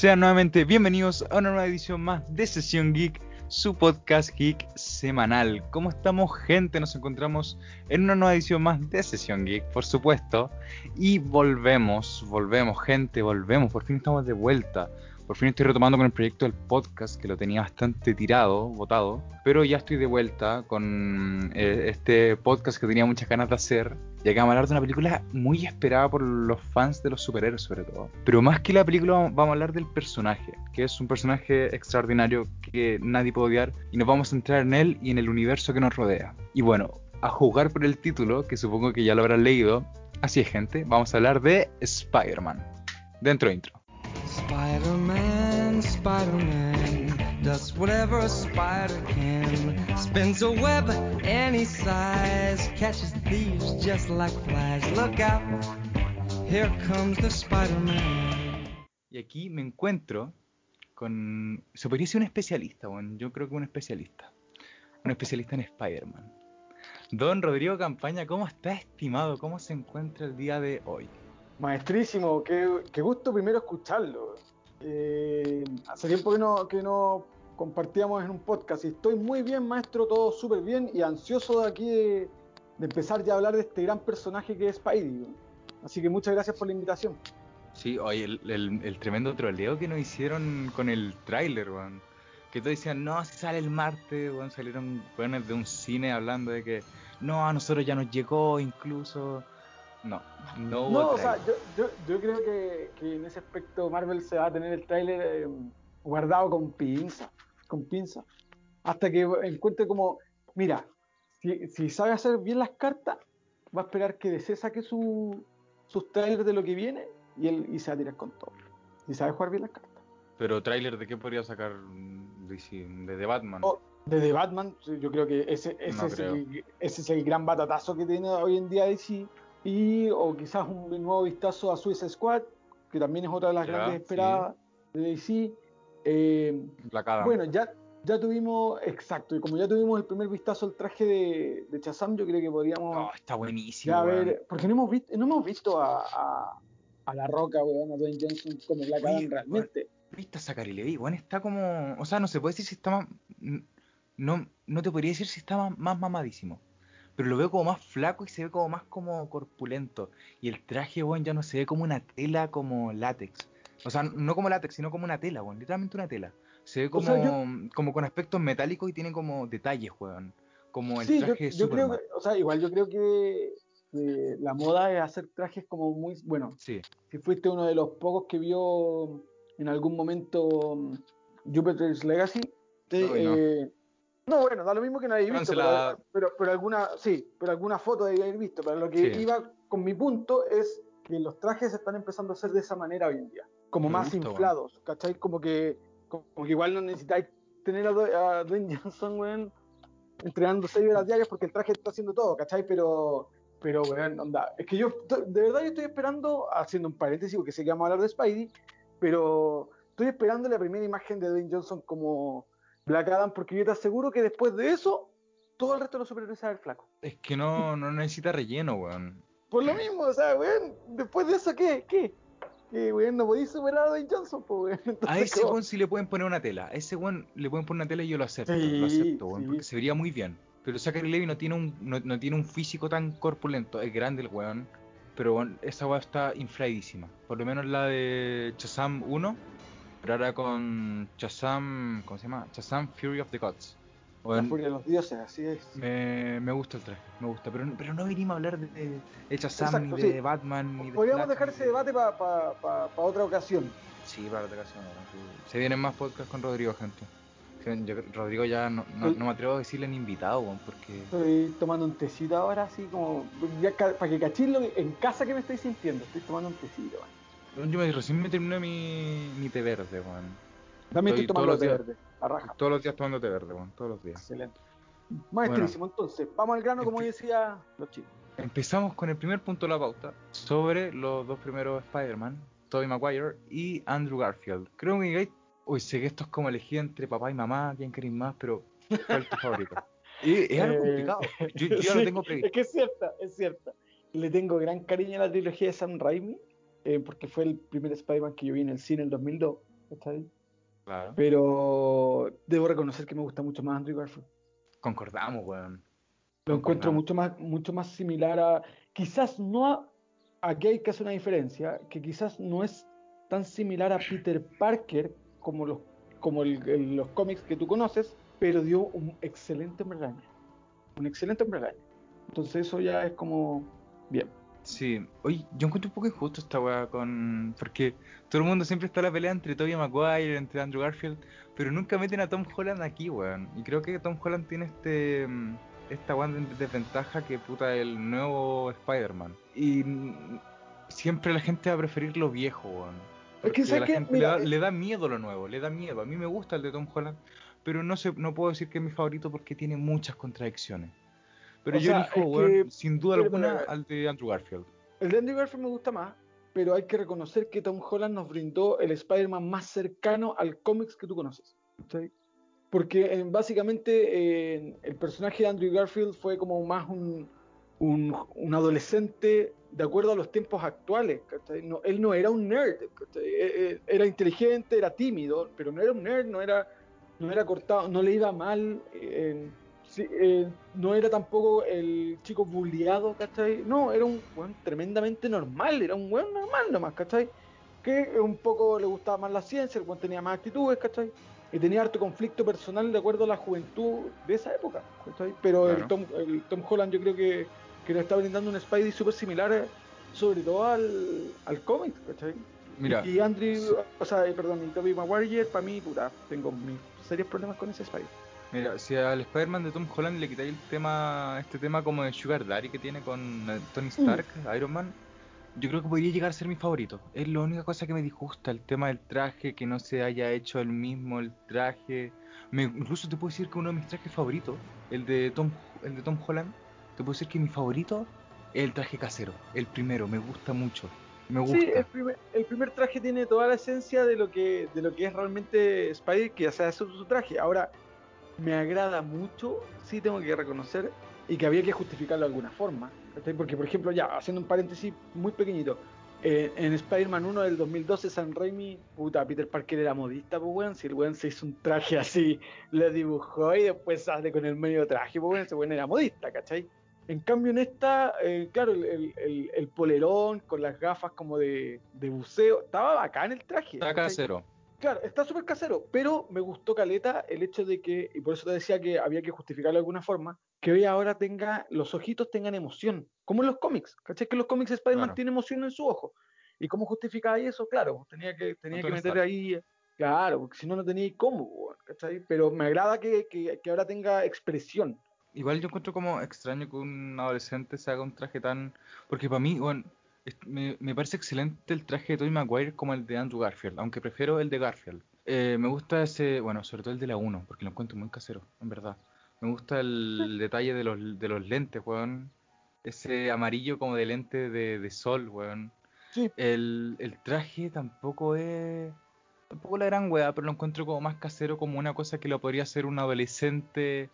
Sean nuevamente bienvenidos a una nueva edición más de Sesión Geek, su podcast geek semanal. ¿Cómo estamos, gente? Nos encontramos en una nueva edición más de Sesión Geek, por supuesto. Y volvemos, volvemos, gente, volvemos. Por fin estamos de vuelta. Por fin estoy retomando con el proyecto del podcast, que lo tenía bastante tirado, botado. Pero ya estoy de vuelta con eh, este podcast que tenía muchas ganas de hacer. Y acá vamos a hablar de una película muy esperada por los fans de los superhéroes, sobre todo. Pero más que la película, vamos a hablar del personaje, que es un personaje extraordinario que nadie puede odiar. Y nos vamos a centrar en él y en el universo que nos rodea. Y bueno, a jugar por el título, que supongo que ya lo habrán leído. Así es, gente, vamos a hablar de Spider-Man. Dentro intro. Spider-Man, Spider-Man does whatever a spider can. Spins a web any size, catches thieves just like flies. Look out, here comes the Spider-Man. Y aquí me encuentro con. Se podría ser un especialista, bueno, yo creo que un especialista. Un especialista en Spider-Man. Don Rodrigo Campaña, ¿cómo está estimado? ¿Cómo se encuentra el día de hoy? Maestrísimo, qué, qué gusto primero escucharlo. Eh, hace tiempo que no, que no compartíamos en un podcast y estoy muy bien, maestro, todo súper bien y ansioso de aquí de, de, empezar ya a hablar de este gran personaje que es Spidey. Así que muchas gracias por la invitación. Sí, oye, el, el, el tremendo troleo que nos hicieron con el tráiler, weón. Que todos decían, no, si sale el martes, weón, salieron weones de un cine hablando de que no, a nosotros ya nos llegó incluso. No, no hubo No, o sea, yo, yo, yo creo que, que, en ese aspecto Marvel se va a tener el tráiler eh, guardado con pinza, con pinza, hasta que encuentre como, mira, si, si sabe hacer bien las cartas, va a esperar que DC saque su, sus trailers de lo que viene y él y se va a tirar con todo. Si sabe jugar bien las cartas. Pero tráiler de qué podría sacar DC? de The Batman. Oh, de The Batman, yo creo que ese, ese, No es el, ese es el gran batatazo que tiene hoy en día DC. Y, o quizás un nuevo vistazo a Suicide Squad, que también es otra de las Ya, grandes esperadas de DC. Eh, bueno, ya, ya tuvimos, exacto, y como ya tuvimos el primer vistazo al traje de, de Shazam, yo creo que podríamos Oh, está buenísimo. ya weón. ver, porque no hemos visto, no hemos visto a, a, a La Roca, weón, a Dwayne Johnson como Black Adam realmente. ¿Viste a Zachary Levi? Bueno, está como. O sea, no se puede decir si está más. No, no te podría decir si está más, más mamadísimo. Pero lo veo como más flaco y se ve como más como corpulento. Y el traje, weón, ya no se ve como una tela como látex. O sea, no como látex, sino como una tela, weón. Literalmente una tela. Se ve O como, como con aspectos metálicos y tiene como detalles, weón. Como el Sí, yo, traje de yo creo que, o sea, igual yo creo que, la moda es hacer trajes como muy, bueno, Sí, si fuiste uno de los pocos que vio en algún momento mm, Jupiter's Legacy, te- Uy, no. eh, no, bueno, da lo mismo que no hayáis visto, pero, pero, pero alguna, sí, pero alguna foto de haber visto, pero lo que Sí. iba con mi punto es que los trajes se están empezando a hacer de esa manera hoy en día, como Me más gusta, inflados, ¿cachai? Como que, como que igual no necesitáis tener a, a Dwayne Johnson, weón, entrenando seis horas diarias porque el traje está haciendo todo, ¿cachai? Pero, pero, weón, onda, es que yo, de verdad yo estoy esperando, haciendo un paréntesis, porque sé que vamos a hablar de Spidey, pero estoy esperando la primera imagen de Dwayne Johnson como Black Adam, porque yo te aseguro que después de eso, todo el resto de los superhéroes se va a ver flaco. es que no, no necesita relleno, weón. Por lo mismo, o sea, weón, después de eso, ¿qué? ¿Qué? Que, weón, no podéis superar a Dwayne Johnson, pues, weón. A Entonces, ese como- weón sí le pueden poner una tela. A ese weón le pueden poner una tela y yo lo acepto. Sí, lo acepto, weón, sí. porque se vería muy bien. Pero Zachary Levi no tiene un, no, no tiene un físico tan corpulento. Es grande el weón. Pero weón, esa weá está infladísima. Por lo menos la de Shazam 1. Pero ahora con Shazam. ¿Cómo se llama? Shazam Fury of the Gods. La furia de los dioses, así es. me, me gusta el traje, me gusta. Pero, pero no venimos a hablar de, de, Exacto, ni de sí. Batman, ni de Podríamos dejar ese de- debate para otra ocasión. Sí, para otra ocasión. Se vienen más podcasts con Rodrigo, gente. Yo- Rodrigo ya no, no, me atrevo a decirle ni invitado, porque... Estoy tomando un tecito ahora, así como. Ya, para que cachis lo que- en casa que me estoy sintiendo. Estoy tomando un tecito, weón. Yo me, recién me terminé mi, mi té verde, weón. También Estoy estoy tomando té verde, Todos los días tomando té verde, weón, todos los días. Excelente. Maestrísimo, entonces, vamos al grano, como decía los chicos. Empezamos con el primer punto de la pauta sobre los dos primeros Spider-Man, Tobey Maguire y Andrew Garfield. Creo que Uy, sé que esto es como elegir entre papá y mamá, quién queréis más, pero ¿cuál es tu favorito? Y es algo Eh, complicado. Yo, yo ya lo tengo previsto. Es que es cierta, es cierta. Le tengo gran cariño a la trilogía de Sam Raimi, eh, porque fue el primer Spider-Man que yo vi en el cine en el 2002. ¿cachai? Claro. Pero debo reconocer que me gusta mucho más Andrew Garfield. Concordamos, weón. Lo encuentro mucho más, mucho más similar a. Quizás no a. Aquí hay que hacer una diferencia, que quizás no es tan similar a Peter Parker como los, como el- el- los cómics que tú conoces, pero dio un excelente hombre. Un excelente hombre. Entonces eso ya es como. Bien. Sí, oye, yo encuentro un poco injusto esta weá con. Porque todo el mundo siempre está la pelea entre Tobey Maguire, entre Andrew Garfield, pero nunca meten a Tom Holland aquí, weón. Y creo que Tom Holland tiene este. mm, Esta weá de desventaja que puta el nuevo Spider-Man. Y siempre la gente va a preferir lo viejo, weón. Es que, Porque ¿sabes la qué? gente Mira, le, da, eh, le da miedo lo nuevo, le da miedo. A mí me gusta el de Tom Holland, pero no sé, no puedo decir que es mi favorito porque tiene muchas contradicciones. Pero O yo sea, elijo, weón, que- sin duda pero, alguna, pero, al de Andrew Garfield. El de Andrew Garfield me gusta más, pero hay que reconocer que Tom Holland nos brindó el Spider-Man más cercano al cómics que tú conoces. ¿sí? Porque eh, básicamente eh, el personaje de Andrew Garfield fue como más un, un, un adolescente de acuerdo a los tiempos actuales. ¿cachai? No, él no era un nerd, ¿cachai? Eh, eh, era inteligente, era tímido, pero no era un nerd, no era, no era cortado, no le iba mal. eh, sí, eh, no era tampoco el chico bulliado, ¿cachai? No, era un weón tremendamente normal, era un weón normal nomás, ¿cachai? Que un poco le gustaba más la ciencia, el weón tenía más actitudes, ¿cachai? Y tenía harto conflicto personal de acuerdo a la juventud de esa época, ¿cachai? Pero Claro. el, Tom, el Tom Holland yo creo que, que le está brindando un Spidey súper similar, eh, sobre todo al, al cómic, ¿cachai? Mira, y Andrew, o sea, eh, perdón, y Tobey Maguire, para mí, puta, tengo mis serios problemas con ese Spidey. Mira, si al Spider-Man de Tom Holland le quitáis el tema, este tema como de Sugar Daddy que tiene con eh, Tony Stark, Iron Man, yo creo que podría llegar a ser mi favorito. Es la única cosa que me disgusta, el tema del traje, que no se haya hecho el mismo el traje. Me- incluso te puedo decir que uno de mis trajes favoritos, el de Tom, el de Tom Holland, te puedo decir que mi favorito es el traje casero, el primero, me gusta mucho. Me gusta. Sí, el primer, el primer traje tiene toda la esencia de lo que, de lo que es realmente Spider, que ya sea su, su traje. Ahora, me agrada mucho, sí tengo que reconocer, y que había que justificarlo de alguna forma. Porque, por ejemplo, ya, haciendo un paréntesis muy pequeñito, eh, en Spider-Man 1 del 2012, San Raimi, puta, Peter Parker era modista, pues weón, si el weón se hizo un traje así, lo dibujó y después sale con el medio traje, pues weón, ese weón era modista, ¿cachai? En cambio, en esta, eh, claro, el, el- el- el polerón con las gafas como de, de buceo, estaba bacán el traje. Está casero. Claro, está súper casero, pero me gustó Caleta el hecho de que, y por eso te decía que había que justificarlo de alguna forma, que hoy ahora tenga, los ojitos tengan emoción, como en los cómics, ¿cachai? Que en los cómics Spider-Man Claro. tiene emoción en su ojo. ¿Y cómo justificaba eso? Claro, tenía que, tenía que meter ahí, claro, porque si no, no tenía cómo, ¿cachai? Pero me agrada que, que, que ahora tenga expresión. Igual yo encuentro como extraño que un adolescente se haga un traje tan... Porque para mí, bueno, me, me parece excelente el traje de Tobey Maguire como el de Andrew Garfield, aunque prefiero el de Garfield. Eh, me gusta ese, bueno, sobre todo el de la 1, porque lo encuentro muy casero, en verdad. Me gusta el detalle de los, de los lentes, weón. Ese amarillo como de lente de, de sol, weón. Sí, El, el traje tampoco es... Tampoco la gran weá, pero lo encuentro como más casero, como una cosa que lo podría hacer un adolescente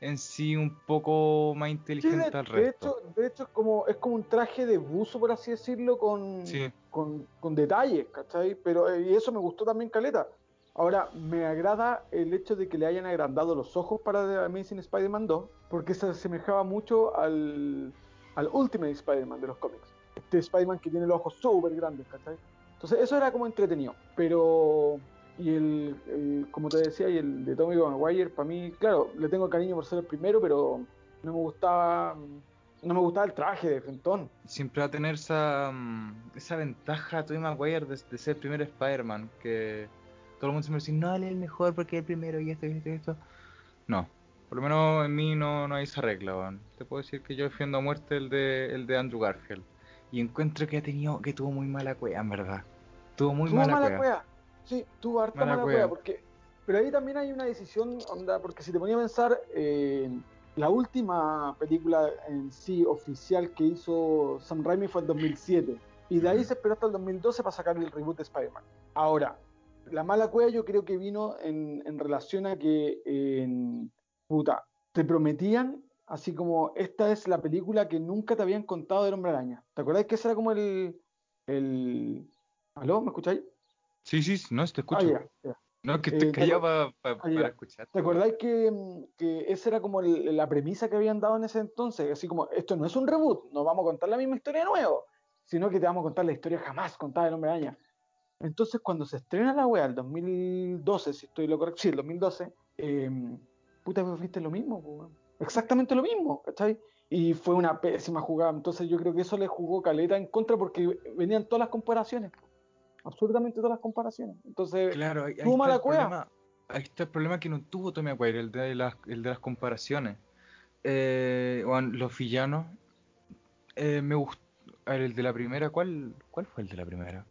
en sí un poco más Sí, inteligente de, al de resto. hecho, de hecho es como, es como un traje de buzo, por así decirlo, con, Sí. con, con detalles, ¿cachai? Pero eh, y eso me gustó también, Caleta. Ahora, me agrada el hecho de que le hayan agrandado los ojos para The Amazing Spider-Man 2, porque se asemejaba mucho al, al Ultimate Spider-Man de los cómics. Este Spider-Man que tiene los ojos súper grandes, ¿cachai? Entonces, eso era como entretenido. Pero, y el, el- como te decía, y el de Tommy Maguire, para mí, claro, le tengo cariño por ser el primero, pero no me gustaba no me gustaba el traje de Frentón. Siempre va a tener esa, mm, esa ventaja Tobey Maguire de, de ser el primer Spider-Man, que todo el mundo siempre dice, no, él es el mejor porque es el primero y esto y esto y esto. No, por lo menos en mí no, no hay esa regla. Te puedo decir que yo defiendo a muerte el de, el de Andrew Garfield. Y encuentro que ha tenido, que tuvo muy mala cueva, en verdad. Tuvo muy tuvo mala, mala cueva. Sí, tuvo harta Mala mala, cueva. cueva. porque pero ahí también hay una decisión, onda, porque si te ponía a pensar, eh, la última película en sí oficial que hizo Sam Raimi fue en 2007. Y de ahí se esperó hasta el 2012 para sacar el reboot de Spider-Man. Ahora, la mala cueva yo creo que vino en, en relación a que, en, puta, te prometían, así como esta es la película que nunca te habían contado del Hombre Araña. ¿Te acordás que ese era como el... el... ¿Aló? ¿Me escucháis? Sí, sí, no, te Ah, escucho. No, que Eh, ¿te pa- pa- Ah, ya. para escuchar. ¿Te acordáis que, que esa era como el- la premisa que habían dado en ese entonces? Así como, esto no es un reboot, no vamos a contar la misma historia de nuevo, sino que te vamos a contar la historia jamás contada del Hombre Araña. Entonces, cuando se estrena la wea, el 2012, si estoy lo correcto, sí, el 2012, eh, puta, pues viste lo mismo, exactamente lo mismo, ¿cachai? Y fue una pésima jugada, entonces yo creo que eso le jugó caleta en contra porque venían todas las comparaciones, absolutamente todas las comparaciones. Entonces, Claro, ahí, está mala el cueva. problema. Ahí está el problema que no tuvo Tommy Maguire, el de las, el de las comparaciones. Eh, los villanos. eh, me gustó. A ver, el de la primera, ¿cuál, ¿cuál fue el de la primera?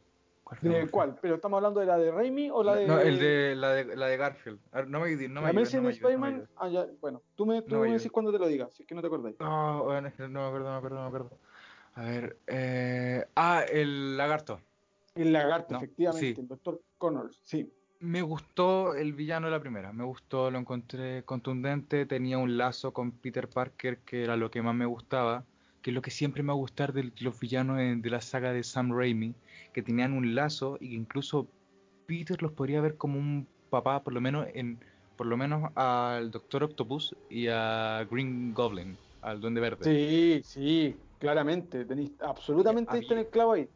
¿Cuál fue? ¿de cuál? ¿Pero estamos hablando de la de Raimi o la de...? No, el de la de, la de Garfield. A ver, no me no me ¿La ayudes, no me ayudes. Ah, ya, bueno, tú me, tú No me me decís cuando te lo diga, si es que no te acordáis. No, bueno, no me acuerdo, no me acuerdo, no me acuerdo. A ver, eh, ah, el lagarto. El lagarto, No, efectivamente, sí. el Dr. Connors, sí. Me gustó el villano de la primera, me gustó, lo encontré contundente, tenía un lazo con Peter Parker que era lo que más me gustaba, que es lo que siempre me va a gustar de los villanos de, de la saga de Sam Raimi, que tenían un lazo y que incluso Peter los podría ver como un papá, por lo menos en, por lo menos al Doctor Octopus y a Green Goblin, al Duende Verde. Sí, sí, claramente, tenéis absolutamente diste en el clavo ahí.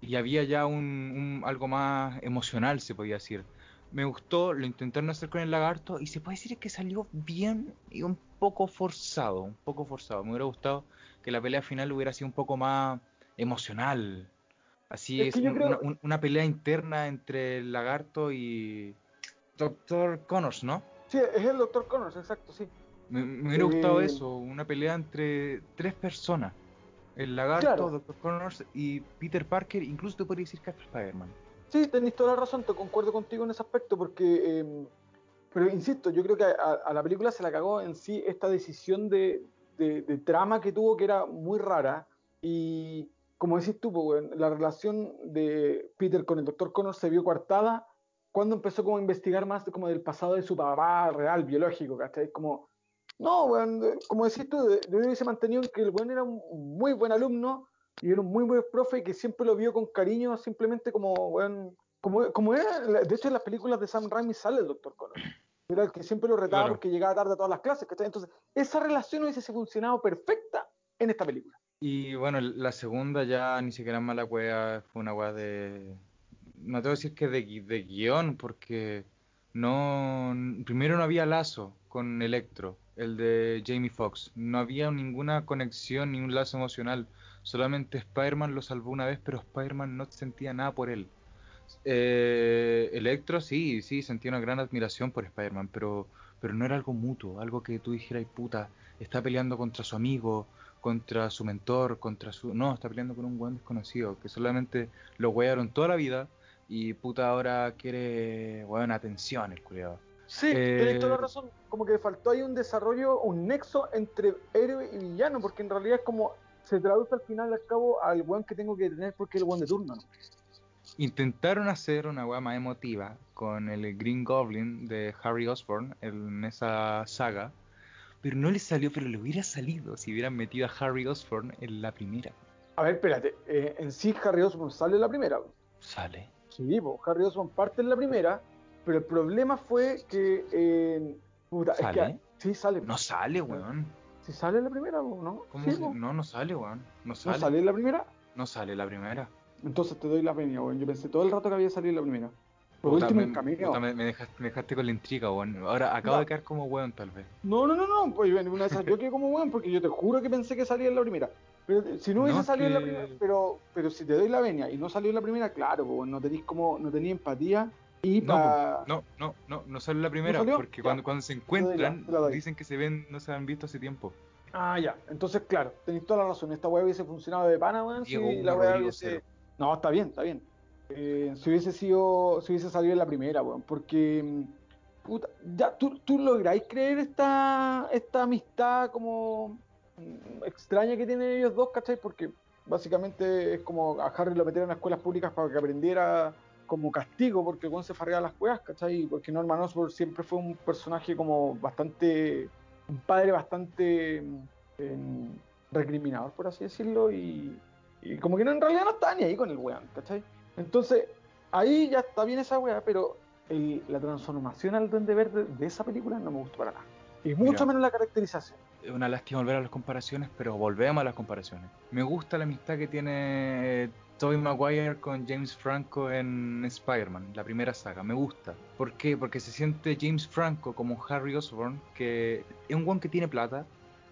Y había ya un, un- algo más emocional, se podía decir. Me gustó, lo intentaron hacer con el lagarto y se puede decir que salió bien y un poco forzado, un poco forzado. Me hubiera gustado que la pelea final hubiera sido un poco más emocional. Así Es es, que yo un- creo- una, un- una pelea interna entre el lagarto y Doctor Connors, ¿no? Sí, es el Dr. Connors, exacto, sí. Me, me hubiera gustado Eh, eso, una pelea entre tres personas. El lagarto, Claro. Doctor Connors y Peter Parker, incluso te podría decir que hasta Spider-Man. Sí, tenéis toda la razón, te concuerdo contigo en ese aspecto, porque, eh, pero insisto, yo creo que a, a la película se la cagó en sí esta decisión de, de- de trama que tuvo que era muy rara, y como decís tú, pues, la relación de Peter con el Dr. Connor se vio coartada cuando empezó como a investigar más como del pasado de su papá real, biológico, ¿cachai? Como, no, de- como decís tú, yo hubiese mantenido que el weón era un muy buen alumno, y era un muy buen profe que siempre lo vio con cariño, simplemente como, weón, como, como era, de hecho en las películas de Sam Raimi sale el Dr. Connor. Era el que siempre lo retaba Claro. porque llegaba tarde a todas las clases, ¿cachai? Entonces, esa relación hubiese funcionado perfecta en esta película. Y bueno, la segunda ya ni siquiera es mala wea, fue una wea de... No te voy a decir que de, de guion, porque no... Primero no había lazo con Electro, el de Jamie Foxx. No había ninguna conexión ni un lazo emocional. Solamente Spider-Man lo salvó una vez, pero Spider-Man no sentía nada por él. Eh, Electro sí, sí, sentía una gran admiración por Spider-Man, pero, pero no era algo mutuo, algo que tú dijeras, puta, está peleando contra su amigo, contra su mentor, contra su... No, está peleando con un buen desconocido, que solamente lo wearon toda la vida y puta ahora quiere, weón, atención el culiado. Sí, Eh, tenéis toda la razón. Como que faltó ahí un desarrollo, un nexo entre héroe y villano, porque en realidad es como se traduce al final al cabo al weón que tengo que tener porque es el weón de turno. ¿no? Intentaron hacer una weá más emotiva con el Green Goblin de Harry Osborn en esa saga, pero no le salió, pero le hubiera salido si hubieran metido a Harry Osborn en la primera. A ver, espérate, eh, en sí Harry Osborn sale en la primera. Sale. Sí, po, Harry Osborn parte en la primera, pero el problema fue que. eh, puta, es que- sí, sale. No sale, weón. Sí, sale en la primera, po, ¿no? ¿Cómo Sí. No, no sale, weón. No ¿No sale. en la primera? No sale la primera. Entonces te doy la venia, weón. Yo pensé todo el rato que había salido en la primera. Por Puta, último, me, en camino. puta, me- me dejaste, me dejaste con la intriga, weón. Ahora acabo No. de quedar como weón, tal vez. No, no, no, no, pues bueno, una de esas yo quedé como weón porque yo te juro que pensé que salía en la primera. Pero eh, si no hubiese No, salido en la primera, pero, pero si te doy la venia y no salió en la primera, claro, no tenéis como, no tenía empatía y No, no, no, no, no sale la primera, porque cuando, cuando se la- encuentran, la dicen que se ven, no se han visto hace tiempo. Ah, ya. Entonces, claro, tenéis toda la razón. Esta weá hubiese funcionado de pana, weón. Si la Rodrigo hubiese. cero. No, está bien, está bien. Eh, si hubiese sido. Si hubiese salido en la primera, weón. Porque. mm, Puta, ya, ¿tú, tú lográis creer esta, esta amistad como mm, extraña que tienen ellos dos, ¿cachai? Porque básicamente es como a Harry lo metieron a escuelas públicas para que aprendiera como castigo, porque weón se farreaba las weas, ¿cachai? Porque Norman Osborn siempre fue un personaje como bastante. un padre bastante mm, em, recriminador, por así decirlo, y, y como que no, en realidad no estaba ni ahí con el weón, ¿cachai? Entonces, ahí ya está bien esa weá, pero el- la transformación al Duende Verde de esa película no me gustó para nada. Y mucho Mira. menos la caracterización. Es una lástima volver a las comparaciones, pero volvemos a las comparaciones. Me gusta la amistad que tiene Tobey Maguire con James Franco en Spider-Man, la primera saga. Me gusta. ¿Por qué? Porque se siente James Franco como Harry Osborn, que es un guan que tiene plata,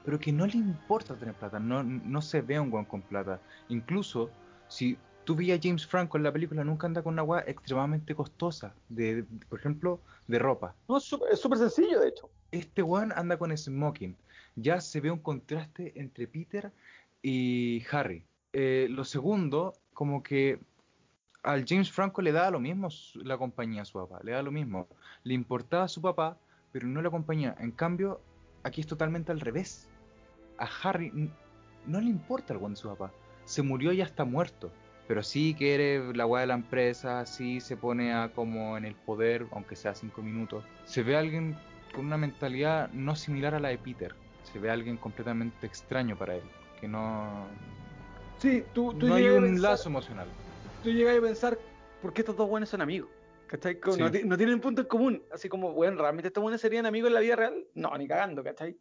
pero que no le importa tener plata. No, no se ve un guan con plata. Incluso, si tú veías a James Franco en la película, nunca anda con una guay extremadamente costosa. De, por ejemplo, de ropa. No, es súper- es súper sencillo, de hecho. Este one anda con smoking. Ya se ve un contraste entre Peter y Harry. Eh, lo segundo, como que al James Franco le daba lo mismo la compañía a su papá, le da lo mismo. Le importaba a su papá, pero no la compañía. En cambio, aquí es totalmente al revés. A Harry no le importa el de su papá. Se murió y ya está muerto. Pero sí quiere la weá de la empresa, sí se pone a como en el poder, aunque sea cinco minutos. Se ve a alguien con una mentalidad no similar a la de Peter. Se ve a alguien completamente extraño para él. Que no. Sí, tú, tú no hay un pensar- lazo emocional. tú llegas a pensar, ¿por qué estos dos buenos son amigos? ¿Cachai? Sí. No, no tienen punto en común. Así como, bueno, ¿realmente estos buenos serían amigos en la vida real? No, ni cagando, ¿cachai?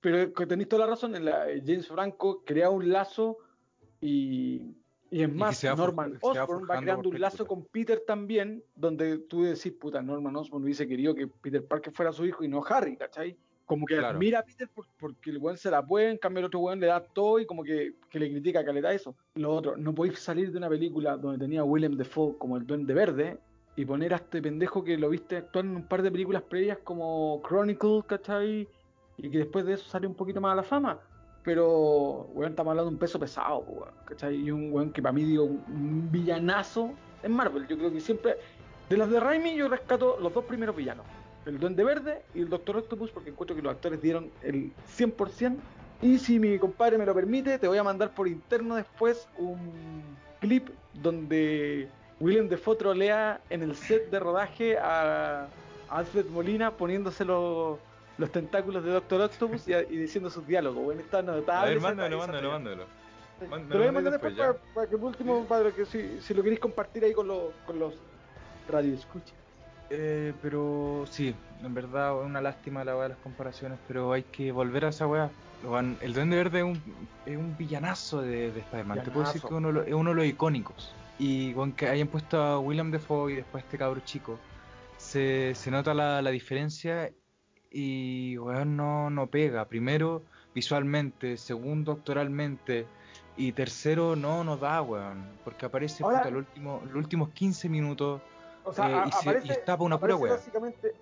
Pero tenéis toda la razón, en la, James Franco crea un lazo y, y es más, Norman Osborn va creando un lazo con Peter también, donde tú decís, puta, Norman Osborn hubiese querido que Peter Parker fuera su hijo y no Harry, ¿cachai? Como que Claro. admira a Peter por- porque el weón se la puede, en cambio el otro weón le da todo y como que, que le critica que le da eso. Lo otro, no podéis salir de una película donde tenía a Willem Dafoe como el Duende Verde y poner a este pendejo que lo viste actuar en un par de películas previas como Chronicle, ¿cachai? Y que después de eso sale un poquito más a la fama. Pero, weón, estamos hablando de un peso pesado, weón, ¿cachai? Y un weón que para mí dio un, un villanazo en Marvel. Yo creo que siempre, de las de Raimi, yo rescato los dos primeros villanos: el Duende Verde y el Doctor Octopus, porque encuentro que los actores dieron el 100%. Y si mi compadre me lo permite, te voy a mandar por interno después un clip donde William Defoe trolea en el set de rodaje a Alfred Molina poniéndose los, los tentáculos de Doctor Octopus y, y diciendo sus diálogos. Bueno, está notable. A ver, mándalo, mándalo, mándalo. Te lo voy a mandar después, para, para que por último, que si, si lo queréis compartir ahí con los, con los radioescuchas. Eh, pero sí, en verdad es una lástima la weá de las comparaciones, pero hay que volver a esa weá. El Duende Verde es un, es un villanazo de, de Spider-Man. Te puedo decir que uno, es uno de los icónicos. Y weón, que hayan puesto a William Defoe y después a este cabro chico, se, se nota la, la diferencia y weón, no, no pega. Primero, visualmente, segundo, actoralmente. Y tercero, no nos da, weón. Porque aparece Ahora- puta, los, últimos, los últimos 15 minutos O sea, Eh, a- y se- aparece, y pa' una pura wea.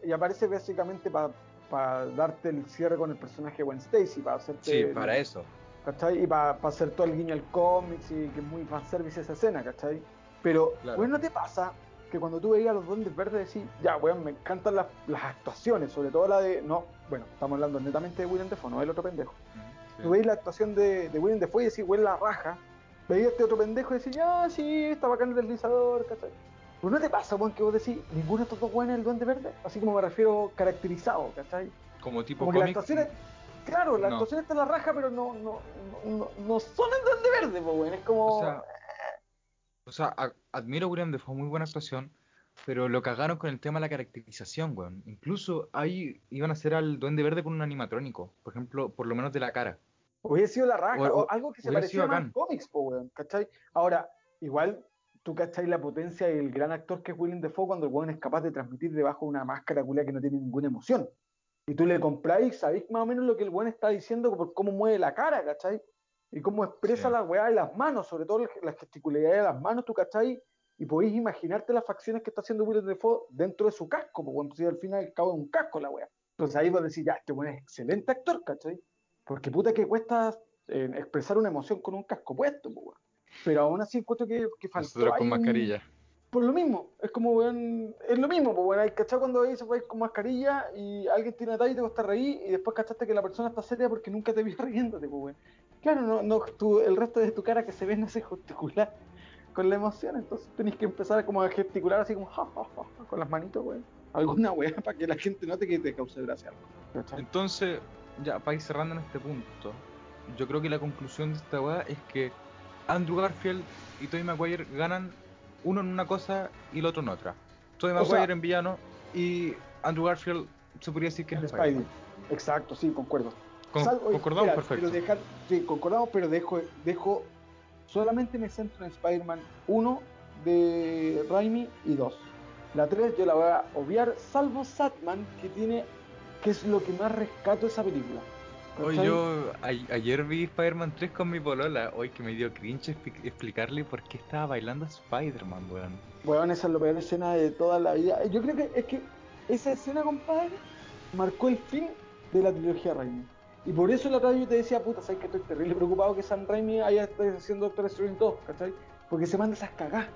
Y aparece básicamente para darte el cierre con el personaje de Gwen Stacy, para hacerte. Sí, para eso. ¿cachai? Y para hacer todo el guiño al cómics y que es muy fanservice esa escena, ¿cachai? Pero, Claro. weón, ¿no te pasa que cuando tú veías a los Duendes Verdes decís, ya, weón, me encantan las, las actuaciones, sobre todo la de. No, bueno, estamos hablando netamente de Willem Dafoe, no del otro pendejo. Sí. Tú veis la actuación de, de Willem Dafoe y decís, weón, la raja. Veías este otro pendejo y decís, ya, sí, está bacán el deslizador, ¿cachai? Pero no te pasa, weón, que vos decís, ninguno de estos dos weones es el Duende Verde, así como me refiero caracterizado, ¿cachai? Como tipo Como que la cómic. actuación es, claro, la No. actuación está en la raja, pero no, no, no, no, son el Duende Verde, po, weón. Es como. O sea, o sea, a- admiro a William Defoe, muy buena actuación, pero lo cagaron con el tema de la caracterización, weón. Incluso ahí iban a hacer al Duende Verde con un animatrónico, por ejemplo, por lo menos de la cara. Hubiera sido la raja, O- algo que se parecía a cómics, po, weón, ¿cachai? Ahora, igual, tú cachai la potencia y el gran actor que es Willem Dafoe cuando el weón es capaz de transmitir debajo de una máscara culia que no tiene ninguna emoción. Y tú le compráis, sabéis más o menos lo que el weón está diciendo por cómo mueve la cara, ¿cachai? Y cómo expresa Sí. la weá de las manos, sobre todo las gesticularidades de las manos, tú cachai, y podéis imaginarte las facciones que está haciendo Willem Dafoe dentro de su casco, porque bueno, si al final al cabo es un casco la weá. Entonces ahí vos decís, ya, este weón es excelente actor, ¿cachai? Porque puta que cuesta eh, expresar una emoción con un casco puesto, pues, weón. Pero aún así encuentro que, que faltó Nosotros ahí con mascarilla. Por lo mismo, es como, weón, es lo mismo, pues, weón, hay cachado cuando veis vais con mascarilla y alguien tiene detalle y te gusta reír y después cachaste que la persona está seria porque nunca te vio riéndote, pues, weón. Claro, no, no, tú- el resto de tu cara que se ve no se gesticular con la emoción, entonces tenés que empezar como a gesticular así como ja, ja, ja, ja, con las manitos, weón. Alguna weá para que la gente note que te cause gracia. Entonces, ya para ir cerrando en este punto, yo creo que la conclusión de esta weá es que Andrew Garfield y Tobey Maguire ganan uno en una cosa y el otro en otra. Tobey Maguire sea- en villano y Andrew Garfield se podría decir que es El Spider-Man. Spidey. Exacto, sí, concuerdo. Con- concordamos espera, perfecto. Pero dejar, sí, concordamos, pero dejo, dejo solamente me centro en Spider-Man 1 de Raimi y 2. La 3 yo la voy a obviar, salvo Satman, que tiene, que es lo que más rescato de esa película. Hoy yo a- ayer vi Spider-Man 3 con mi polola, hoy que me dio cringe expli- explicarle por qué estaba bailando Spider-Man, weón. Weón, esa es la peor escena de toda la vida. Yo creo que es que esa escena, compadre, marcó el fin de la trilogía Raimi. Y por eso la otra vez yo te decía, puta, sabes que estoy terrible preocupado que Sam Raimi haya estado haciendo Doctor Strange 2, ¿cachai? Porque se manda esas cagadas,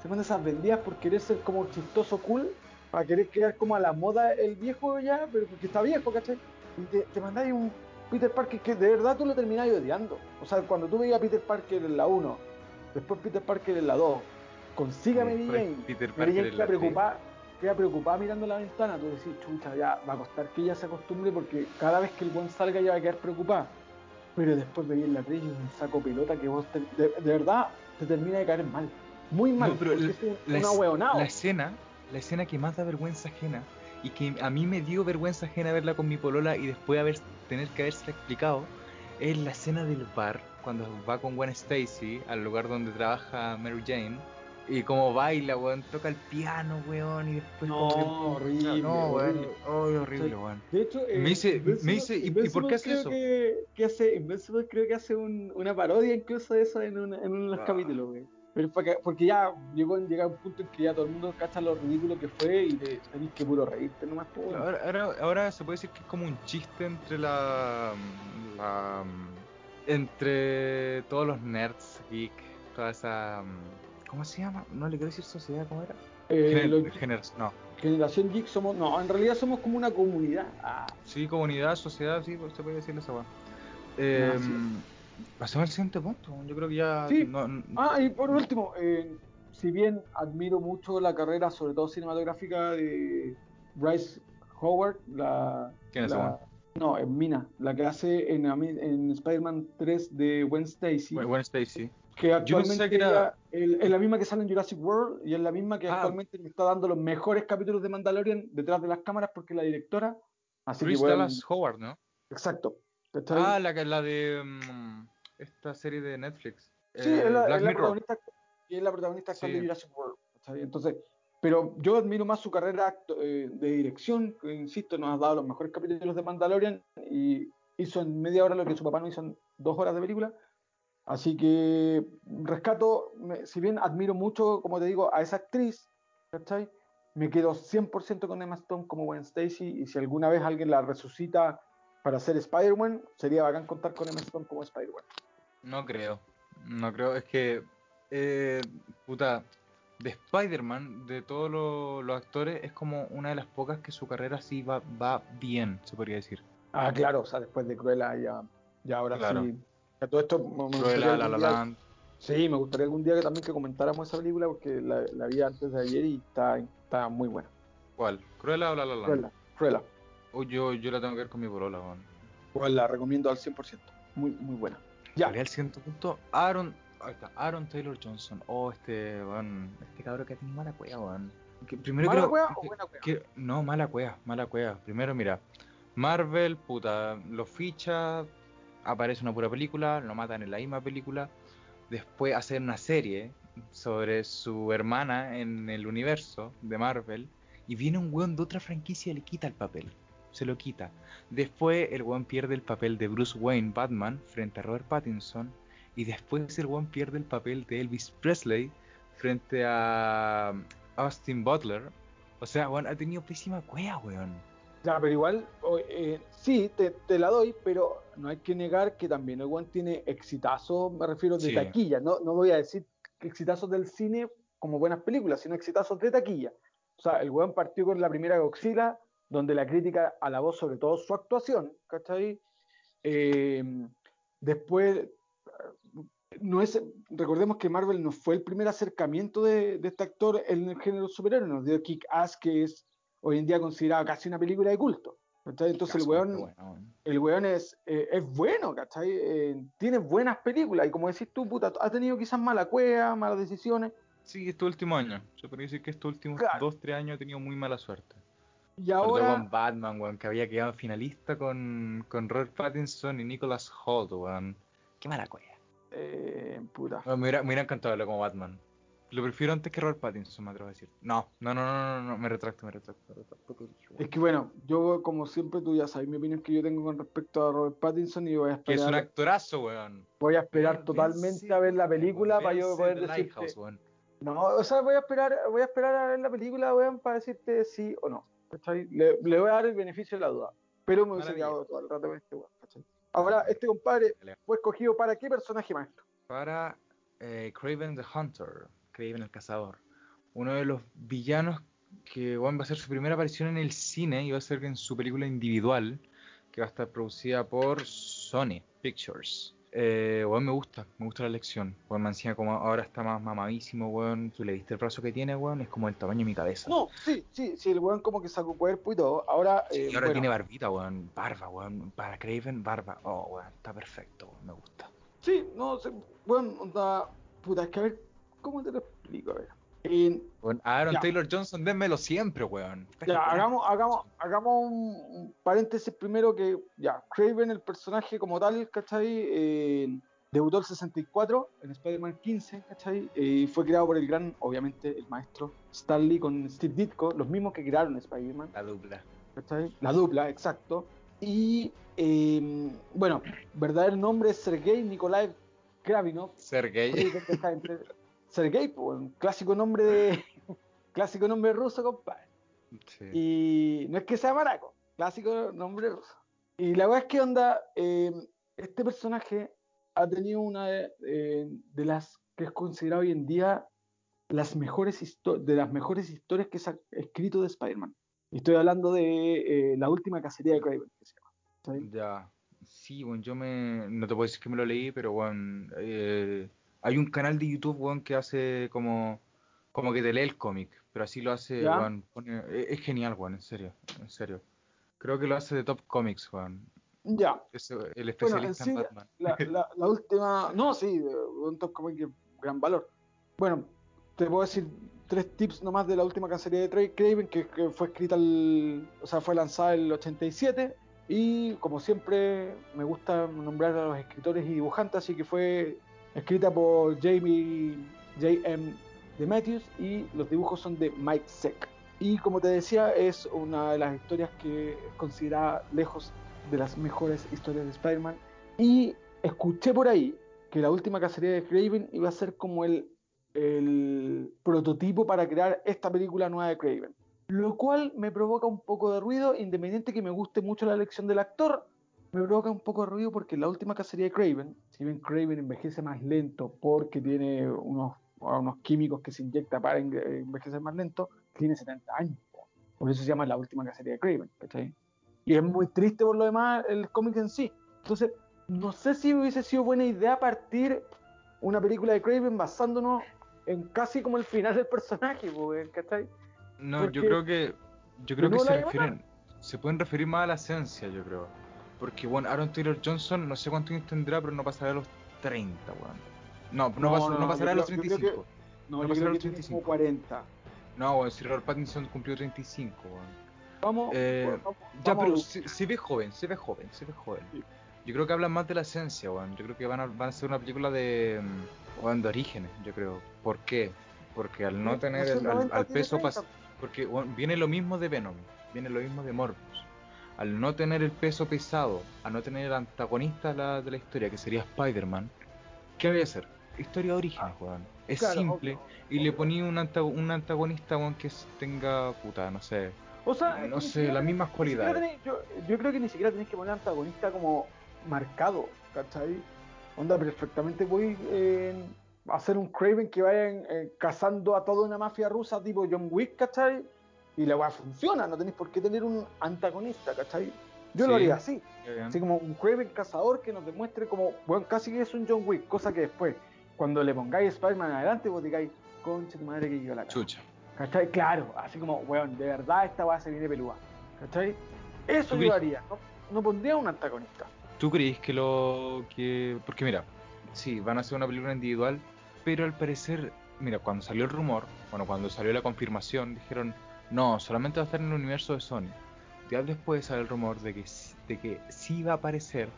se manda esas vendidas por querer ser como chistoso cool, para querer quedar como a la moda el viejo ya, pero porque está viejo, ¿cachai? Y te, te mandáis un Peter Parker que de verdad tú lo terminás odiando. O sea, cuando tú veías a Peter Parker en la 1, después Peter Parker en la 2, consiga Mary Después Jane, Peter Mary Parker Jane en queda preocupada, queda preocupada mirando la ventana, tú decís, chucha, ya va a costar que ella se acostumbre porque cada vez que el buen salga ella va a quedar preocupada. Pero después veía en la 3 y un saco pelota que vos te- de, de verdad te termina de caer mal. Muy mal, No, pero la- es es- la escena, la escena que más da vergüenza ajena y que a mí me dio vergüenza ajena verla con mi polola y después haber, tener que haberse explicado es la escena del bar cuando va con Gwen Stacy al lugar donde trabaja Mary Jane y como baila, weón, toca el piano, weón, y después No, como que horrible, no, weón, horrible. horrible, weón. De hecho, eh, Me dice- me dice, ¿y- y por qué hace Invincible eso? creo Que, que hace, Invincible creo que hace un- una parodia incluso de eso en, una- en uno de los Ah. capítulos, güey. Pero porque, porque ya llegó llega un punto en que ya todo el mundo cacha lo ridículo que fue y te, tenés que puro reírte nomás, güey. Ahora, ahora, ahora se puede decir que es como un chiste entre la, la entre todos los nerds geek, toda esa ¿cómo se llama? No le quiero decir sociedad, ¿cómo era? Eh, Gener- lo- gener- no, Generación Geek somos, no, en realidad somos como una comunidad. Ah, sí, comunidad, sociedad, sí, pues, se puede decir esa. Eh. Pasemos al siguiente punto. Yo creo que ya Sí. no- no- Ah, y por último, eh, si bien admiro mucho la carrera, sobre todo cinematográfica, de Bryce Howard, la. ¿Quién es la-? No, es Mina, la que hace en, en Spider-Man 3 de Gwen Stacy, Gwen Stacy. que actualmente que era- ella- el- es la misma que sale en Jurassic World y es la misma que Ah. actualmente le está dando los mejores capítulos de Mandalorian detrás de las cámaras porque es la directora. Así Chris que, bueno, Dallas Howard, ¿no? exacto. ¿Cachai? Ah, la, la de mm, esta serie de Netflix. Sí, eh, es la, Black es la protagonista, y es la protagonista actual Sí. de Jurassic World. ¿cachai? Entonces, pero yo admiro más su carrera eh, de dirección, que insisto, nos ha dado los mejores capítulos de Mandalorian y hizo en media hora lo que su papá no hizo en dos horas de película. Así que rescato, si bien admiro mucho, como te digo, a esa actriz, ¿cachai? Me quedo 100% con Emma Stone como Gwen Stacy y si alguna vez alguien la resucita para ser Spider-Man, sería bacán contar con Emma Stone como Spider-Man. No creo. No creo. Es que. eh, puta. De Spider-Man, de todos lo- los actores, es como una de las pocas que su carrera sí va, va bien, se podría decir. Ah, claro, o sea, después de Cruella ya, ya ahora Claro. sí. A todo esto me- me gustaría Cruella, La La día- Land. Sí, me gustaría algún día que también que comentáramos esa película porque la, la vi antes de ayer y está, está muy buena. ¿Cuál? ¿Cruella o La La Land? Cruella, Cruella. Oh, yo, yo la tengo que ver con mi polola, weón. Pues la recomiendo al 100%. Muy, muy buena. Ya. ¿Cuál es el siguiente punto? Aaron. Ahí está, Aaron Taylor Johnson. Oh, este. Este cabrón que tiene mala cueva, weón. Que primero ¿Mala creo- cueva o que- buena cueva? que- no, mala cueva, mala cueva. Primero, mira. Marvel, puta, lo ficha. Aparece una pura película, lo matan en la misma película. Después hacen una serie sobre su hermana en el universo de Marvel. Y viene un weón de otra franquicia y le quita el papel. Se lo quita. Después el weón pierde el papel de Bruce Wayne Batman frente a Robert Pattinson. Y después el weón pierde el papel de Elvis Presley frente a Austin Butler. O sea, weón, ha tenido pésima cueva, weón. Ya, pero igual, eh, sí, te, te la doy, pero no hay que negar que también el One tiene exitazo, me refiero de Sí. taquilla. No, no voy a decir exitazos del cine como buenas películas, sino exitazos de taquilla. O sea, el weón partió con la primera Godzilla, donde la crítica alabó sobre todo su actuación, ¿cachai? Eh, después, no es, recordemos que Marvel no fue el primer acercamiento de, de este actor en el género superhéroe, nos dio Kick Ass, que es hoy en día considerada casi una película de culto. ¿cachai? Entonces el weón, Bueno, el weón es, eh, es bueno, ¿cachai? Eh, tiene buenas películas y como decís tú, puta, ha tenido quizás mala cueva, malas decisiones, Sí, este último año. Se podría decir que estos últimos Claro. dos, tres años he tenido muy mala suerte. Y ahora, con Batman, weón, que había quedado finalista con, con Robert Pattinson y Nicholas Holt, weón. Qué mala cueva. eh, puta. Me, hubiera, me hubiera encantado verlo como Batman. Lo prefiero antes que Robert Pattinson, me atrevo a decir. No, no, no, no, no, no, me retracto, me retracto. Me retracto. Es que bueno, yo como siempre tú ya sabes mi opinión que yo tengo con respecto a Robert Pattinson y voy a Que es un esperar, actorazo, weón. voy a esperar totalmente a ver la película para yo poder weón. No, o sea, voy a esperar, voy a esperar a ver la película, weón, para decirte sí o no. ¿Cachai? Le, le voy a dar el beneficio de la duda. Pero me hubiese quedado todo el rato con este weón, ¿cachai? Ahora, este compadre fue escogido para qué personaje maestro. Para eh, Craven the Hunter, Craven el Cazador. Uno de los villanos que va a ser su primera aparición en el cine y va a ser en su película individual, que va a estar producida por Sony Pictures. Eh, weón, me gusta, me gusta la elección. Weón, me encima como ahora está más mamadísimo, weón. Tú le viste el brazo que tiene, weón, es como el tamaño de mi cabeza. No, sí, sí, sí, el weón como que sacó cuerpo y todo. Ahora, Sí, eh, y ahora bueno, tiene barbita, weón. Barba, weón. Para Craven, barba. Oh, weón, está perfecto, weón, me gusta. sí, no sé, bueno, onda, puta, es que a ver, ¿cómo te lo explico? A ver. Eh, Aaron Ya. Taylor Johnson, démelo siempre, weón. Ya, hagamos, hagamos, hagamos un, paréntesis primero que, ya, Craven, el personaje como tal, ¿cachai? Eh, debutó el 64 en Spider-Man 15, ¿cachai? Eh, Y fue creado por el gran, obviamente, el maestro Stan Lee con Steve Ditko, los mismos que crearon Spider-Man, La dupla. ¿cachai? La dupla, exacto. Y, eh, bueno, verdadero nombre es Sergei Nikolaev Kravinov, Sergey. Sergei, un clásico nombre de... clásico nombre ruso, compadre. Sí. Y no es que sea maraco, clásico nombre ruso. Y la verdad es que onda, eh, este personaje ha tenido una de, eh, de las que es considerada hoy en día las mejores de las mejores historias que se ha escrito de Spider-Man. Y Estoy hablando de eh, la última cacería de Craven, que se llama. ¿sabes? Ya. Sí, bueno, yo me. No te puedo decir que me lo leí, pero bueno. eh, hay un canal de YouTube, weón, que hace como. Como que te lee el cómic, pero así lo hace, ¿Ya? weón. pone- es, es genial, weón, en serio. En serio. Creo que lo hace de Top Comics, weón. Ya, Es el bueno, en especialista sí, en Batman. la, la- la última, no, sí, un top comic de gran valor. Bueno, te puedo decir tres tips nomás de la última cacería de Tra- Craven, que, que fue escrita, el, o sea, fue lanzada en el 87, y como siempre me gusta nombrar a los escritores y dibujantes, así que fue escrita por Jamie J.M. de Matthews y los dibujos son de Mike Seck. Y como te decía, es una de las historias que es considerada lejos de las mejores historias de Spider-Man. Y escuché por ahí que la última cacería de Craven iba a ser como el, el prototipo para crear esta película nueva de Craven. Lo cual me provoca un poco de ruido, independiente que me guste mucho la elección del actor, me provoca un poco de ruido porque la última cacería de Craven, si bien Craven envejece más lento porque tiene unos, unos químicos que se inyecta para enve- envejecer más lento, tiene 70 años. po. Por eso se llama la última cacería de Craven, ¿cachai? Y es muy triste por lo demás el cómic en sí. Entonces, no sé si hubiese sido buena idea partir una película de Craven basándonos en casi como el final del personaje, ¿cachai? No, Porque- yo creo que. Yo creo ¿No que se refieren. Se pueden referir más a la esencia, yo creo. Porque, bueno, Aaron Taylor Johnson, no sé cuántos años tendrá, pero no pasará a los 30, weón. No, no, No, no, no pasará a los creo- yo creo 35. No, pasará a los tiene 35. como 40. No, weón, si Robert Pattinson cumplió 35, weón. Vamos, Eh, vamos- Ya, vamos- pero se, se ve joven, se ve joven, se ve joven. Sí. Yo creo que hablan más de la esencia, weón. Yo creo que van a, van a ser una película de, mm, weón, de orígenes, yo creo. ¿Por qué? Porque al no tener el, al, 90 al tiene peso 30. pas- porque weón, viene lo mismo de Venom, viene lo mismo de Morbius. Al no tener el peso pesado, a no tener el antagonista de la, de la historia, que sería Spider-Man, ¿qué voy a hacer? Historia de orígenes, weón. Es Claro, simple. obvio, Y le ponía un, anta- un antagonista, weón, que tenga, puta, no sé, O sea, que no sé, siquiera las mismas cualidades. tenés- yo, yo creo que ni siquiera tenés que poner antagonista como marcado, ¿cachai? Onda, perfectamente voy eh, a hacer un Craven que vayan eh, cazando a toda una mafia rusa tipo John Wick, ¿cachai? Y la weá funciona, no tenéis por qué tener un antagonista, ¿cachai? Yo lo haría así, así como un Craven cazador que nos demuestre como, bueno, casi que es un John Wick, cosa que después, cuando le pongáis Spider-Man adelante, vos digáis, concha tu madre que yo la cago". Chucha. ¿Cachai? Claro, así como, weón, de verdad esta weá se viene pelúa. ¿Cachai? Eso ¿Tú yo crees? haría. No, no pondría un antagonista. ¿Tú crees que lo que... Porque mira, sí, van a hacer una película individual, pero al parecer mira, cuando salió el rumor, bueno, cuando salió la confirmación, dijeron, no, solamente va a estar en el universo de Sony. Días después sale el rumor de que, sí- de que sí va a aparecer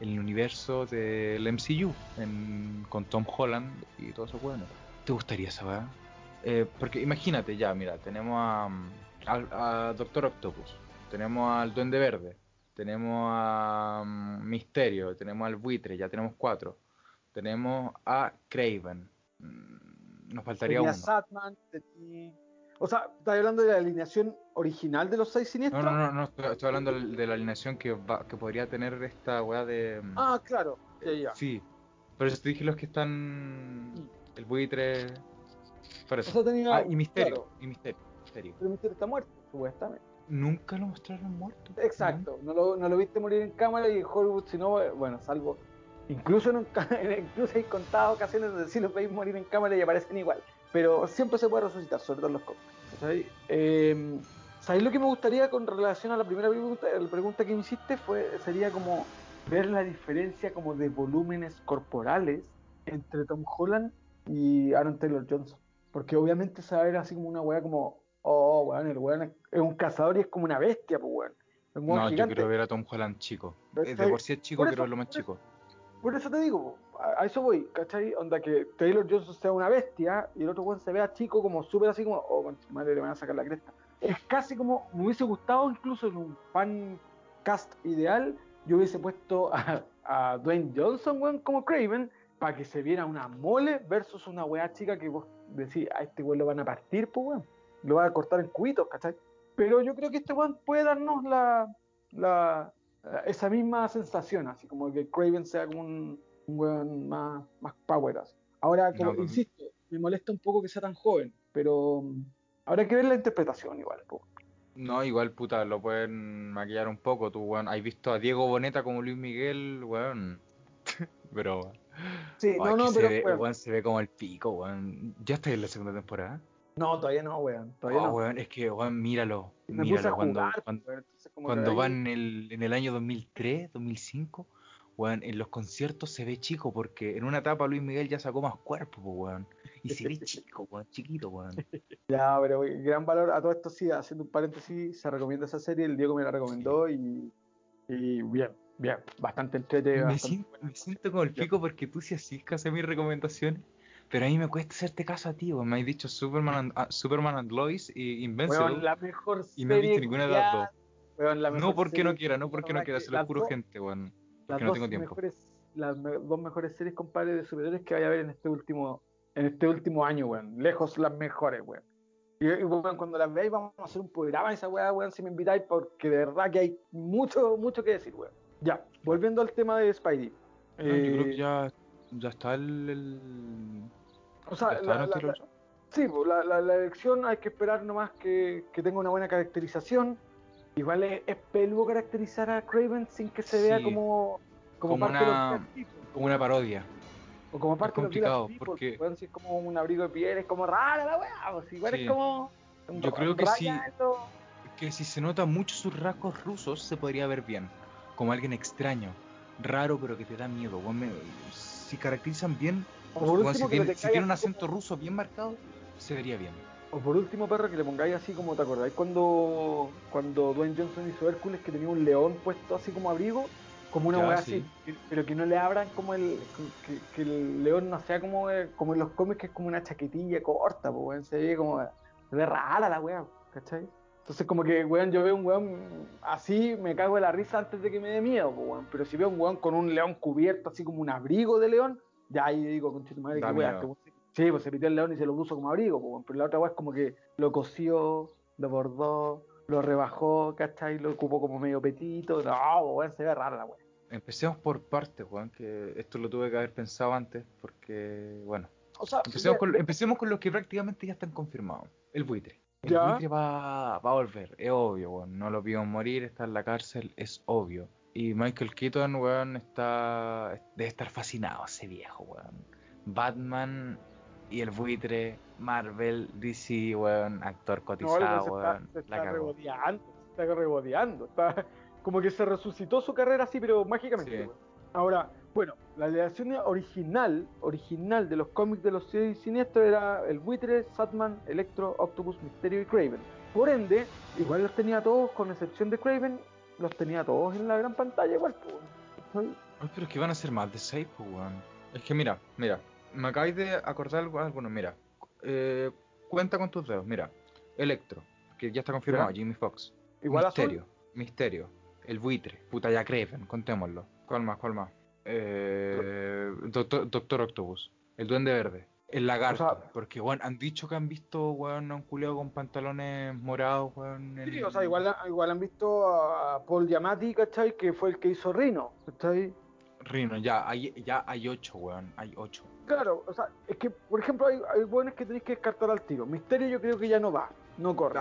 en el universo del MCU, en- con Tom Holland y todo eso bueno. ¿Te gustaría saber? Eh, porque imagínate ya, mira, tenemos a, mm, al- a Doctor Octopus, tenemos al Duende Verde, tenemos a mm, Misterio, tenemos al Buitre, ya tenemos cuatro. Tenemos a Craven. Mm, Nos faltaría Tenía uno. Satman, O sea, ¿estás hablando de la alineación original de los seis No, siniestros? no, no, no, estoy, estoy hablando de la alineación que, va- que podría tener esta weá de. mm, Ah, claro. Ya, ya. Sí, pero yo te dije los que están. El buitre. Por O eso. sea, tenía- Ah, y misterio. claro. Y misterio. misterio. Pero Misterio está muerto, supuestamente. Nunca lo mostraron muerto. Exacto, no lo, no lo viste morir en cámara y Hollywood, si no, bueno, salvo. Incluso, en un incluso hay contadas ocasiones donde sí los veis morir en cámara y aparecen igual. Pero siempre se puede resucitar, sobre todo en los cómics. ¿cachai? Eh, ¿Sabéis lo que me gustaría con relación a la primera pregunta? La pregunta que me hiciste fue, sería como ver la diferencia como de volúmenes corporales entre Tom Holland y Aaron Taylor Johnson. Porque obviamente ver así como una weá como, oh, weón, el weón es, es un cazador y es como una bestia, pues weón. Es No, yo gigante. quiero ver a Tom Holland chico. Pero Eh, De por sí es chico, quiero eso- verlo más chico. Por eso te digo, a, eso voy, ¿cachai? Onda que Taylor Johnson sea una bestia y el otro weón se vea chico, como súper así como, oh, madre, le van a sacar la cresta. Es casi como, me hubiese gustado incluso en un fan cast ideal, yo hubiese puesto a, Dwayne Johnson, weón, como Craven, para que se viera una mole versus una weá chica que vos decís, a este weón lo van a partir, pues weón. Lo van a cortar en cubitos, ¿cachai? Pero yo creo que este weón puede darnos la, la, esa misma sensación, así como que Craven sea como un, un weón más, más power. así. Ahora, como No, insisto, me molesta un poco que sea tan joven, pero mm, habrá que ver la interpretación igual. po. No, igual, puta, lo pueden maquillar un poco. Tú, weón, ¿has visto a Diego Boneta como Luis Miguel, weón? pero. Sí, Oh, no, no, pero se ve, weón, weón, se ve como el pico, weón. ¿Ya está en la segunda temporada? No, todavía no, weón, todavía Oh, no. weón, es que, weón, míralo. me puse a Míralo cuando, jugar, cuando, weón, cuando van en el, en el año 2003, 2005, weón, en los conciertos se ve chico porque en una etapa Luis Miguel ya sacó más cuerpo, po, weón. Y se ve chico, weón, chiquito, weón. Ya, pero gran valor a todo esto, sí, haciendo un paréntesis, se recomienda esa serie, el Diego me la recomendó y, y bien, bien, bastante entrete. Me bastante siento, me siento como el pico porque tú sí así casi mis recomendaciones. Pero a mí me cuesta hacerte caso a ti, weón. Me has dicho Superman and, ah, Superman and Lois y Invincible. Weón, la mejor y no he visto ninguna de las dos. No porque no quiera, no porque no quiera, se lo juro gente, weón. Las Porque no dos tengo tiempo. mejores, las me- dos mejores series, compadre, de superhéroes que vaya a ver en este último, en este último año, weón. Lejos las mejores, weón. Y, y, weón, cuando las veáis vamos a hacer un programa esa weá, weón, si me invitáis, porque de verdad que hay mucho, mucho que decir, weón. Ya, volviendo al tema de Spidey. No, yo creo Eh, que ya, ya está el. el... O sea, la- la- la-. Sí, pues, la, la, elección hay que esperar nomás que, que tenga una buena caracterización. Igual es, es peludo caracterizar a Craven sin que se vea Sí. como, como, Como parte una- de los People. Como una parodia. O como parte de los complicado, Village People, porque- si es como un abrigo de piel, es como rara la weá, pues igual Sí. es como. Yo creo que lo- Que si se nota mucho sus rasgos rusos, se podría ver bien. Como alguien extraño, raro, pero que te da miedo. Me- si caracterizan bien, O por último, si, que tiene, si tiene un acento ruso bien marcado, se vería bien. O por último, perro, que le pongáis así como, ¿te acordáis cuando, cuando Dwayne Johnson hizo Hércules que tenía un león puesto así como abrigo? Como una sí. así, pero que no le abran como el. que, que el león no sea como, eh, como en los cómics, que es como una chaquetilla corta, pues weón, se ve como. se ve rara la weá, ¿cachai? Entonces, como que, weón, yo veo un weón así, me cago de la risa antes de que me dé miedo, pues, weón. Pero si veo un weón con un león cubierto, así como un abrigo de león, ya ahí digo, conchito madre, Da qué weá, weón Sí, pues se pitió el león y se lo puso como abrigo, pues, pero la otra weá es como que lo cosió, lo bordó, lo rebajó, ¿cachai? Lo ocupó como medio petito. No, weón, se ve rara la weá. Empecemos por partes, Juan, que esto lo tuve que haber pensado antes, porque, bueno, O sea, empecemos con, empecemos con los que prácticamente ya están confirmados. El buitre. El Ya. buitre va, va a volver, es obvio, weón. No lo vimos morir, está en la cárcel, es obvio. Y Michael Keaton, weón, está. debe estar fascinado ese viejo, weón. Batman y el buitre, Marvel, DC, weón, actor no, cotizado, weón se está, weón. se está rebodeando, se está rebodeando. Está como que se resucitó su carrera así, pero mágicamente. Sí. weón. Ahora, bueno, la aleación original, original de los cómics de los siniestros era el buitre, Satman, Electro, Octopus, Misterio y Craven. Por ende, igual los tenía todos, con excepción de Craven, los tenía todos en la gran pantalla igual. pues. Ay, pero es que van a ser más de 6, pues, weón. Es que mira, mira, me acabáis de acordar algo, alguno, mira. Eh, cuenta con tus dedos, mira. Electro, que ya está confirmado, Ya. Jimmy Fox. Igual Misterio, Misterio. El buitre, puta ya Craven, contémoslo. ¿Cuál más, cuál más? Eh, Doctor, Doctor Octopus, el Duende Verde. El lagarto, O sea- porque weón, han dicho que han visto weón, a un con pantalones morados, weón. en- Sí, o sea, igual, igual han visto a Paul Giamatti, ¿cachai? Que fue el que hizo Rino, ¿cachai? Rino, ya hay, ya hay ocho, weón, hay ocho. Claro, o sea, es que, por ejemplo, hay, hay buenos que tenéis que descartar al tiro. Misterio yo creo que ya no va, no corre.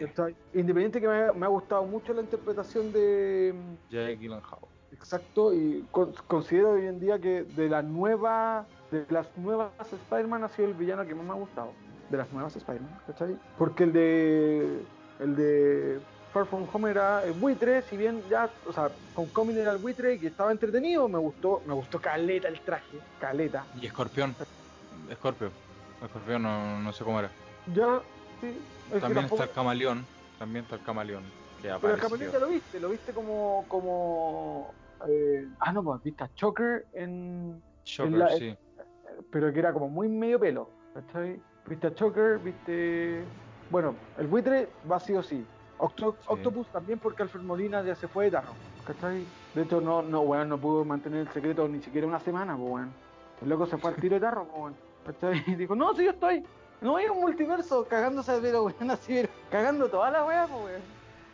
¿cachai? Independiente que me, ha- me ha gustado mucho la interpretación de... Jake Gyllenhaal. Exacto, y con- considero hoy en día que de la nueva, de las nuevas Spider-Man ha sido el villano que más me ha gustado. De las nuevas Spider-Man, ¿cachai? Porque el de. El de Far From Home era el buitre, si bien ya, o sea, Homecoming era el buitre y que estaba entretenido, me gustó, me gustó caleta el traje, caleta. Y Escorpión. Escorpio. Escorpión no, no sé cómo era. Ya, sí, es También tampoco- está el camaleón. También está el camaleón. Que Pero el apareció. camaleón ya lo viste, lo viste como. como eh, ah, no, pues viste a Choker en. La- sí. Pero que era como muy medio pelo, ¿cachai? Viste a Choker, viste... Bueno, el buitre va sí o sí. Octo- Sí. Octopus también porque Alfred Molina ya se fue de tarro, ¿cachai? De hecho, no, no, weón, no pudo mantener el secreto ni siquiera una semana, pues, weón. El loco se fue al tiro de tarro, weón. ¿Cachai? Y dijo, no, si yo estoy... No hay un multiverso cagándose, pero, weón, así, cagando toda la weá, weón.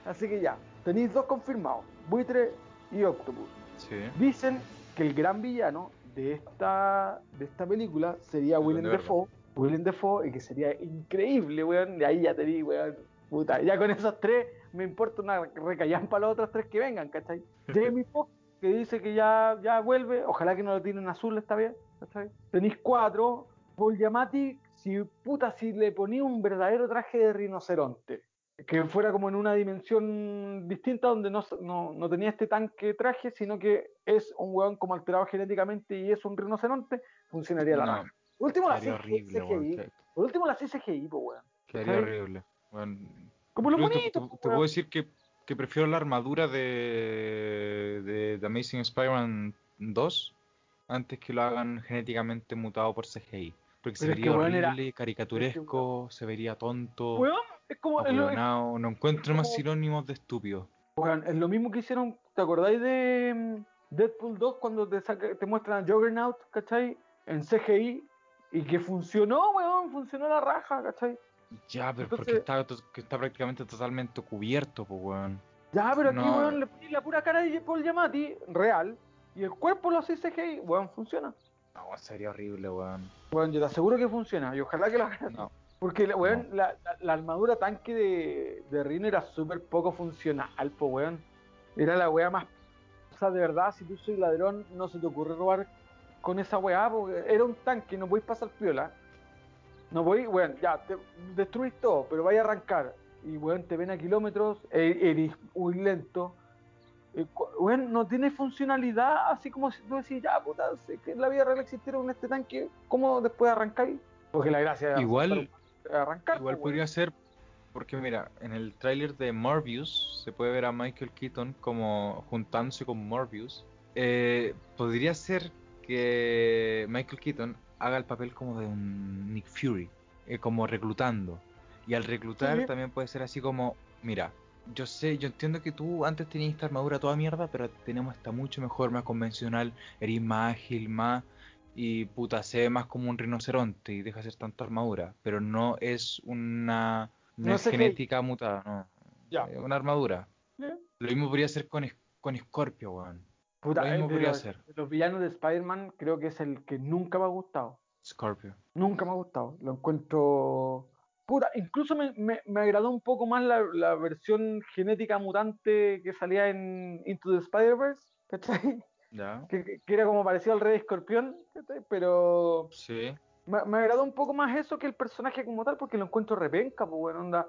Así que ya, tenéis dos confirmados, buitre y Octopus. Sí. Dicen que el gran villano de esta, de esta película sería Willem Dafoe. Willem Dafoe, que sería increíble, weón. De ahí ya te vi, weón. Puta, ya con esos tres me importa una recallampa los otros tres que vengan, ¿cachai? Jamie Foxx, que dice que ya, ya vuelve, ojalá que no lo tienen azul esta vez, ¿cachai? Tenéis cuatro. Paul Giamatti, si puta, si le ponía un verdadero traje de rinoceronte, que fuera como en una dimensión distinta donde no, no, no tenía este tanque traje, sino que es un weón como alterado genéticamente y es un rinoceronte, funcionaría la raja. Por último, la horrible, CGI. que- Por último, la CGI, pues, weón. Quedaría horrible. Weón. Como los Incluso te- te, pues, puedo decir que, que prefiero la armadura de, de The Amazing Spider-Man 2 antes que lo hagan genéticamente mutado por CGI. Porque se Pero es vería horrible, caricaturesco, se vería tonto, Weón, es como. es lo- ahueonado. No encuentro más sinónimos de estúpido. weón, es lo mismo que hicieron. ¿Te acordáis de mm, Deadpool 2 cuando te, saca- te muestran a Juggernaut, ¿cachai? En CGI. Y que funcionó, weón, funcionó la raja, ¿cachai? Ya, pero Entonces- porque está, to- que está prácticamente totalmente cubierto, pues, weón. Ya, pero aquí, No. weón, le pones la pura cara de Paul Giamatti, real, y el cuerpo lo hace CGI, weón, funciona. No, sería horrible, weón. Weón, yo te aseguro que funciona, y ojalá que lo hagan. No. Porque, la- weón, la, la- la armadura tanque de, de Rino era súper poco funcional, po, weón. Era la weá más... O sea, de verdad, si tú soy ladrón, no se te ocurre robar con esa weá, porque era un tanque, no podéis pasar piola. No podéis, weón, ya, te destruís todo, pero vais a arrancar. Y, weón, te ven a kilómetros, e- eres muy lento. Eh, Weón, no tiene funcionalidad, así como si tú decís, ya, puta, que en la vida real existiera un este tanque, ¿cómo después arrancáis? Porque la gracia Igual- arrancar. Igual po, podría ser, porque mira, en el tráiler de Morbius se puede ver a Michael Keaton como juntándose con Morbius. Eh, podría ser que Michael Keaton haga el papel como de un Nick Fury, eh, como reclutando. Y al reclutar Sí. también puede ser así como, mira, yo sé, yo entiendo que tú antes tenías esta armadura toda mierda, pero tenemos esta mucho mejor, más convencional, eres más ágil, más y puta, se ve más como un rinoceronte y deja de ser tanta armadura, pero no es una no, No es es CGI. genética mutada, no. Ya. Una armadura. Lo mismo podría ser con, con Scorpio, weón. Puta, Lo mismo eh, podría los, ser. de los villanos de Spider-Man creo que es el que nunca me ha gustado. Scorpio. Nunca me ha gustado. Lo encuentro. Puta, incluso me, me- me agradó un poco más la, la versión genética mutante que salía en Into the Spider-Verse, ¿cachai? ¿Ya? Que, era como parecido al Rey Escorpión. Pero Sí. me, me agradó un poco más eso que el personaje como tal, porque lo encuentro repenca, pues bueno, onda.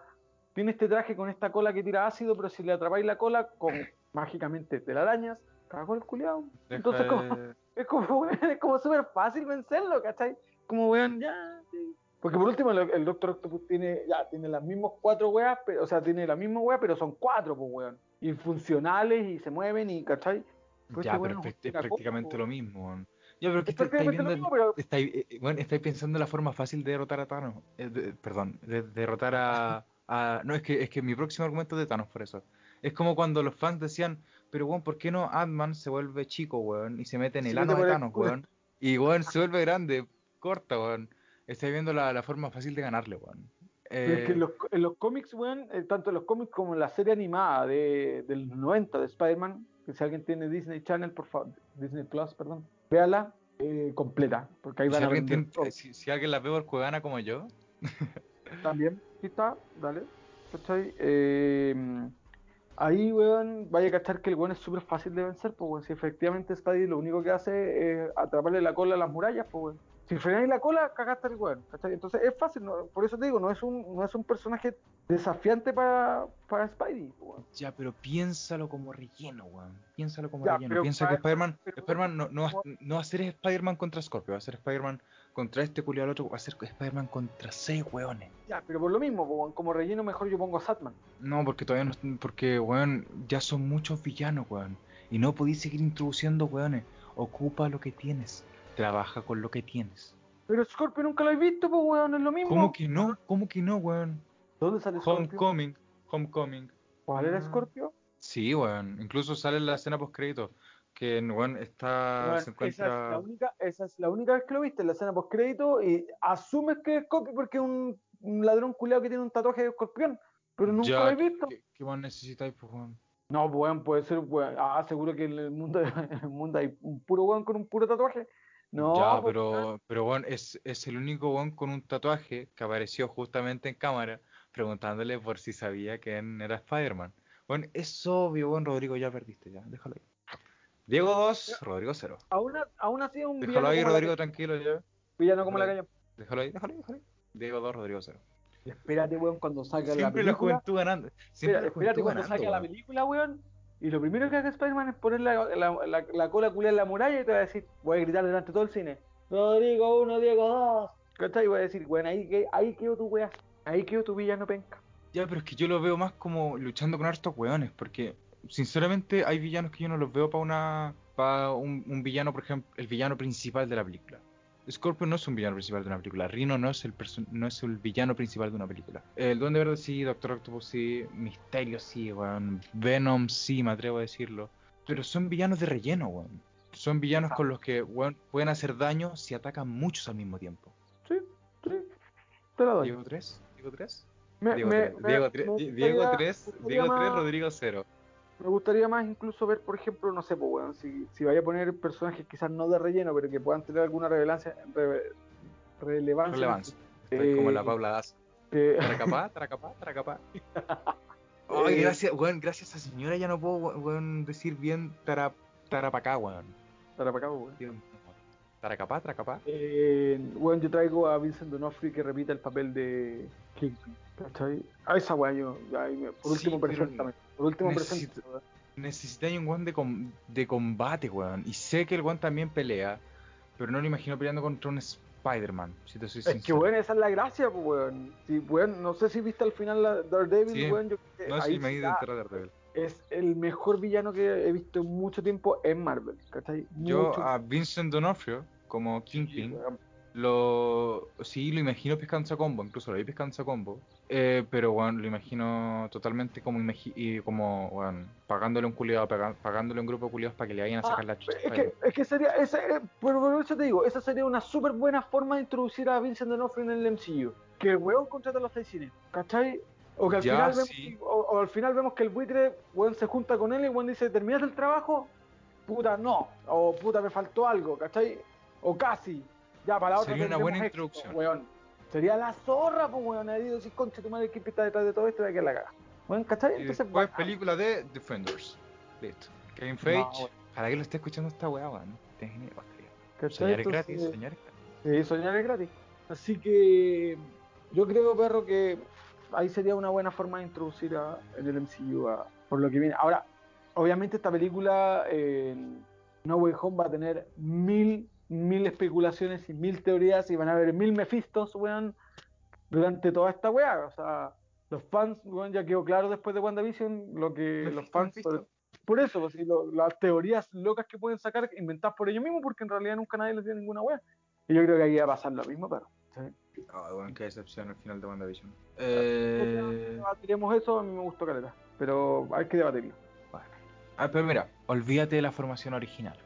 Tiene este traje con esta cola que tira ácido, pero si le atrapáis la cola, con mágicamente telarañas, cagó el culiao. Deja Entonces, de- Es como, es como súper fácil vencerlo, ¿cachai? Como, weón, ya, sí. Porque por último, el, el Doctor Octopus tiene, ya, tiene las mismas cuatro weas, pero, o sea, tiene la misma wea, pero son cuatro, pues, weón. Y funcionales, y se mueven, y, ¿cachai? Pues ya, pero weón es, prácticamente lo mismo. Ya, pero que Es estáis prácticamente lo viendo, mismo, pero- estáis, eh, bueno, estáis pensando en la forma fácil de derrotar a Thanos. Eh, de- perdón, de derrotar a, a- No, es que, es que mi próximo argumento es de Thanos, por eso. Es como cuando los fans decían, pero weón, ¿por qué no Ant-Man se vuelve chico, weón? Y se mete en el ano de el Thanos, culo. weón. Y weón, se vuelve grande, corta, weón. Estáis viendo la, la forma fácil de ganarle, weón. Pero es que Eh, en los, en los cómics, weón, eh, tanto en los cómics como en la serie animada de, del 90 de Spider-Man, que si alguien tiene Disney Channel, por favor, Disney Plus, perdón, véala eh, completa, porque ahí y si van a alguien, tiene- si, si alguien la ve por Cuevana como yo, También, sí está, dale. Eh, ahí, weón, vaya a cachar que el weón es súper fácil de vencer, pues, weón, si efectivamente Spidey lo único que hace es atraparle la cola a las murallas, pues, weón. Si frenáis la cola, cagaste el weón. Entonces es fácil, no- por eso te digo, no es un, no es un personaje desafiante para, para Spidey, weón. Ya, pero piénsalo como relleno, weón. Piénsalo como Ya, relleno. Piensa que Spider-Man, Spider-Man no, no, va, no va a ser Spider-Man contra Scorpio, va a ser Spider-Man contra este culiado al otro, va a ser Spider-Man contra seis weones. Ya, pero por lo mismo, weón, como relleno mejor yo pongo a Satman. No, porque todavía no, porque weón, ya son muchos villanos, weón. Y no podéis seguir introduciendo weones. Ocupa lo que tienes. Trabaja con lo que tienes. Pero Scorpio nunca lo he visto, pues, weón, es lo mismo. ¿Cómo que no? ¿Cómo que no, weón? ¿Dónde sale Scorpio? Homecoming, Homecoming. ¿Cuál era Ah. Scorpio? Sí, weón. Incluso sale en la escena post crédito que weón está Weón, se esa, es la encuentra única, esa es la única vez que lo viste en la escena post crédito y asumes que es Scorpio porque es un, un ladrón culeado que tiene un tatuaje de escorpión. Pero nunca Ya, lo he visto. ¿Qué, qué más necesitáis, pues, weón? No, weón, puede ser, weón. Ah, seguro que en el mundo, en el mundo hay un puro weón con un puro tatuaje. No, ya, pues, weón. pero, pero weón, es, es el único weón con un tatuaje que apareció justamente en cámara preguntándole por si sabía quién era Spider-Man. Bueno, es obvio, weón, Rodrigo, ya perdiste, ya, déjalo ahí. Diego 2, Rodrigo 0. aún, aún así un Déjalo ahí, la Rodrigo, tranquilo, ya. villano como la calle. Déjalo ahí, déjalo ahí, déjalo ahí. Diego 2, Rodrigo 0. Espérate, weón, cuando salga la Siempre la, película. juventud ganando. Siempre Espera, la espérate juventud cuando ganando, salga la weón. película, weón. Y lo primero que haga Spider-Man es poner la, la, la, la cola culia en la muralla y te va a decir, voy a gritar delante de todo el cine. Rodrigo 1, Diego 2. ¿Cachai? Y voy a decir, weón, ahí, ahí quedó tu weá. Ahí quedó tu villano penca. Ya, pero es que yo lo veo más como luchando con hartos weones, porque sinceramente hay villanos que yo no los veo para una para un villano, por ejemplo, el villano principal de la película. Scorpion no es un villano principal de una película, Rhino no es el no es el villano principal de una película. El Duende Verde sí, Doctor Octopus sí, Misterio sí, weón, Venom sí, me atrevo a decirlo. Pero son villanos de relleno, weón. Son villanos con los que weón, pueden hacer daño si atacan muchos al mismo tiempo. Sí, sí. Te la doy. Diego 3, Diego 3. Me, Diego me- 3, me- Diego me 3, gustaría- Diego me 3, gustaría Diego 3, más- Rodrigo 0. Me gustaría más incluso ver, por ejemplo, no sé, pues, weón, si, si vaya a poner personajes quizás no de relleno, pero que puedan tener alguna relevancia, re- relevancia. Relevancia. Eh, como la Paula Taracapá, taracapá, taracapá. Ay, Eh, gracias, weón, gracias a esa señora ya no puedo, weón, decir bien tara, tarapacá, weón. Para acá, weón. Weón. Taracapá, taracapá. Eh, bueno, yo traigo a Vincent D'Onofrio que repita el papel de Kingpin, ¿cachai? A esa yo, por último preséntame, por último necesito-. Necesitáis un weón de, com- de combate, weón. Y sé que el weón también pelea, pero no lo imagino peleando contra un Spider-Man, si te soy Es que weón, esa es la gracia, weón. Sí, weón, no sé si viste al final la Daredevil, Sí. weón, yo No, ahí sí, me he sí ido a Daredevil. es el mejor villano que he visto en mucho tiempo en Marvel, ¿cachai? Yo Mucho- a Vincent D'Onofrio, como Kingpin, weón. Lo. Sí, lo imagino pescando a combo, incluso lo vi pescando a combo. Eh, pero, bueno, lo imagino totalmente como. y como, bueno, pagándole un culiado, pagándole un grupo de culiados para que le vayan a Ah, sacar la chucha. es, que, es que sería, esa, eh, por, por eso te digo, esa sería una súper buena forma de introducir a Vincent D'Onofrio en el MCU. Que el weón contrata a los seis cines, ¿cachai? O que al, Ya, final vemos, sí. o, o al final vemos que el buitre, weón, se junta con él y weón dice, ¿terminaste el trabajo? Puta, no. O puta, me faltó algo, ¿cachai? O casi. Ya, para la otra Sería una buena introducción. weón. Sería la zorra, pues, weón. Ahí decir, concha, tu madre, ¿qué está detrás de todo esto? De que la caga. Weón, ¿cachai? Y Entonces, después, bacán. película de Defenders. Listo. Kevin Feige. bueno. Para que lo esté escuchando esta weá, weón. Soñar es gratis, soñar es gratis. Sí, soñar es gratis. Así que yo creo, perro, que ahí sería una buena forma de introducir a, en el MCU a- por lo que viene. Ahora, obviamente esta película, eh, No Way Home va a tener mil, mil especulaciones y mil teorías y van a haber mil Mephistos, weón, durante toda esta weá. O sea, los fans, weón, ya quedó claro después de WandaVision lo que los fans. Sobre- por eso, pues, y lo- las teorías locas que pueden sacar inventadas por ellos mismos, porque en realidad nunca nadie les dio ninguna weá. Y yo creo que ahí va a pasar lo mismo, pero. ¿sí? Ah, bueno, qué decepción al final de WandaVision. Eh, Debatiremos eso, a mí me gustó caleta, pero hay que debatirlo. Ah, pero mira, olvídate de la formación original.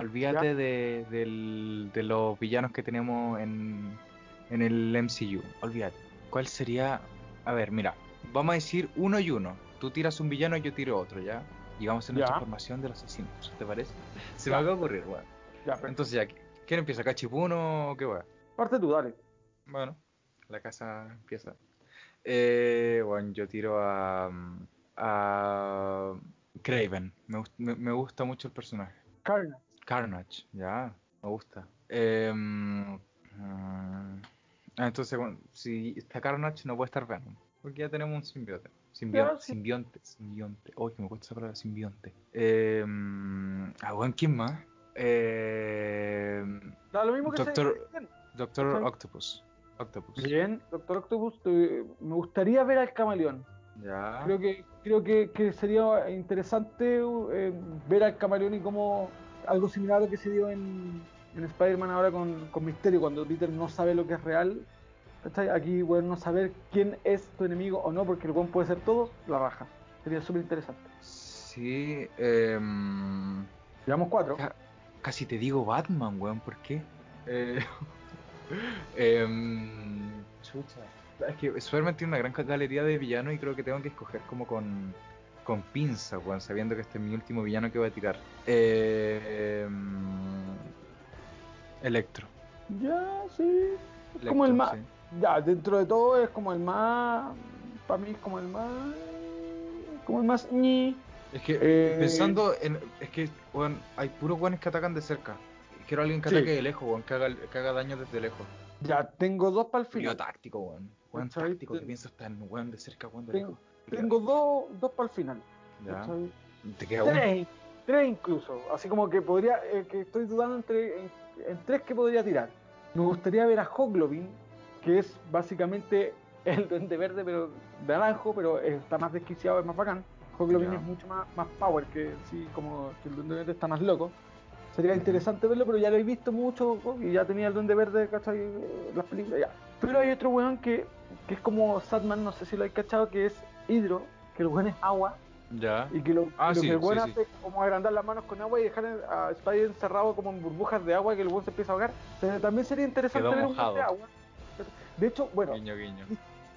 Olvídate de, los villanos que tenemos en, en el MCU. Olvídate. ¿Cuál sería? A ver, mira, vamos a decir uno y uno. Tú tiras un villano y yo tiro otro, ¿ya? Y vamos a hacer nuestra formación de los asesinos, ¿te parece? Se Ya. me acaba de ocurrir, weón. Ya, pero Entonces ya, ¿quién empieza? ¿Cachipuno o qué weón? parte tú, dale. Bueno, la casa empieza. Eh, bueno, yo tiro a, a Craven. Me, me- me gusta mucho el personaje. Carnage. Carnage, ya, me gusta. Eh, mm, ah, entonces, bueno, si está Carnage, no puede estar Venom. Porque ya tenemos un simbionte. Simbionte, sí. simbionte, simbionte. Oh, que me cuesta esa palabra, simbionte. Eh, ah, bueno, ¿quién más? Eh, Da lo mismo que Doctor- se- Doctor. Octopus. Octopus. Bien, Doctor Octopus, te- me gustaría ver al camaleón. Ya. Creo que creo que, que sería interesante eh, ver al camaleón y cómo algo similar a lo que se dio en, en Spider-Man ahora con, con Misterio, cuando Peter no sabe lo que es real. ¿cachai? Aquí, bueno, no saber quién es tu enemigo o no, porque el buen puede ser todo, la raja. Sería súper interesante. Sí, em, Llevamos cuatro. ca- casi te digo Batman, weón, ¿por qué? Eh, em, chucha. Es que Spider-Man tiene una gran galería de villanos y creo que tengo que escoger como con, con pinza, weón, sabiendo que este es mi último villano que voy a tirar. Eh, em, Electro. Ya, sí. Es Electro, como el más. sí. Ya, dentro de todo es como el más. Para mí es como el más. Como el más. ñi. Es que Eh, pensando en. Es que, weón, hay puros weones que atacan de cerca. Quiero alguien que Sí. ataque de lejos, weón, que haga, que haga daño desde lejos. Ya, tengo dos para el final. táctico, weón. Weón táctico, que piensas tan weón de cerca, weón de Tengo- lejos. Tengo dos, dos para el final. Ya. Te queda uno. Tres, tres incluso. Así como que podría, eh, que estoy dudando entre en, en tres que podría tirar. Me gustaría ver a Hoglobin, que es básicamente el duende verde, pero de naranjo, pero está más desquiciado, es más bacán. Hoglobin Ya. es mucho más, más power que sí, como que el duende verde está más loco. Sería interesante verlo, pero ya lo he visto mucho y ya tenía el duende verde, ¿cachai? Eh, Las películas, ya. Pero hay otro weón que, que es como Sadman, no sé si lo hay cachado, que es Hidro, que el weón es agua. Ya. Y que lo, Ah, lo sí, que el sí, sí. hace es como agrandar las manos con agua y dejar a Spider encerrado como en burbujas de agua y que el weón se empieza a ahogar. También sería interesante Quedó ver un de agua. De hecho, bueno, Guiño, guiño.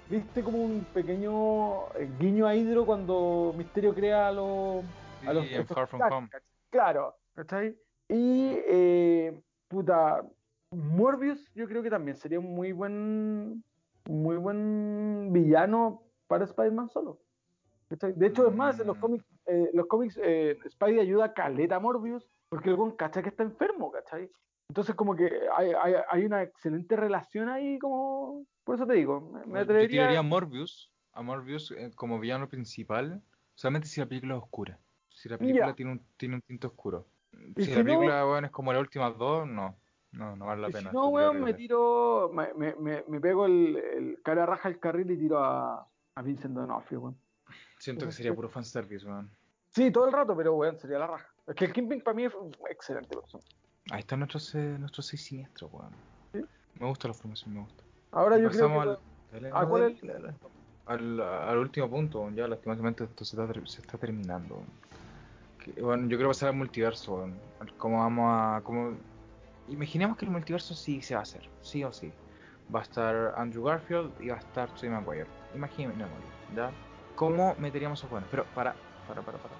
viste como un pequeño eh, guiño a Hydro cuando Misterio crea a los. a los Sí, en Far From Home. Claro, ¿cachai? Y. Eh, puta. Morbius, yo creo que también sería un muy buen. Muy buen villano para Spider-Man solo. De hecho, es más, en los Mm. cómics, eh, los cómics eh, Spidey ayuda a Caleta a Morbius porque el weón cacha que está enfermo, ¿cachai? Entonces, como que hay, hay, hay una excelente relación ahí, como. Por eso te digo, me, me Yo atrevería. tiraría a Morbius, a Morbius eh, como villano principal, solamente si la película es oscura. Si la película tiene un, tiene un tinte oscuro. Si si la no- película, weón, es como las últimas dos, no. No, no vale la pena. si no, weón, me tiro. Me, me, me, me pego el, el cara raja el carril y tiro a, a Vincent D'Onofrio, weón. Siento que sería puro fanservice, weón. Sí, todo el rato, pero weón, sería la raja. Es que el Kingpin para mí es un excelente persona. Ahí están nuestros, eh, nuestros seis siniestros, weón. Sí. Me gusta la formación, me gusta. Ahora yo creo que. al, dale, ¿A no, cuál dale, es? dale, dale. al, al último punto, ya lastimosamente esto se está, se está terminando. Que, bueno, yo quiero pasar al multiverso, weón. Cómo vamos a... Cómo... Imaginemos que el multiverso sí se va a hacer, sí o sí. Va a estar Andrew Garfield y va a estar Tobey Maguire. Imaginémoslo, ¿ya? ¿Cómo meteríamos a bueno? Pero para, para, para, para.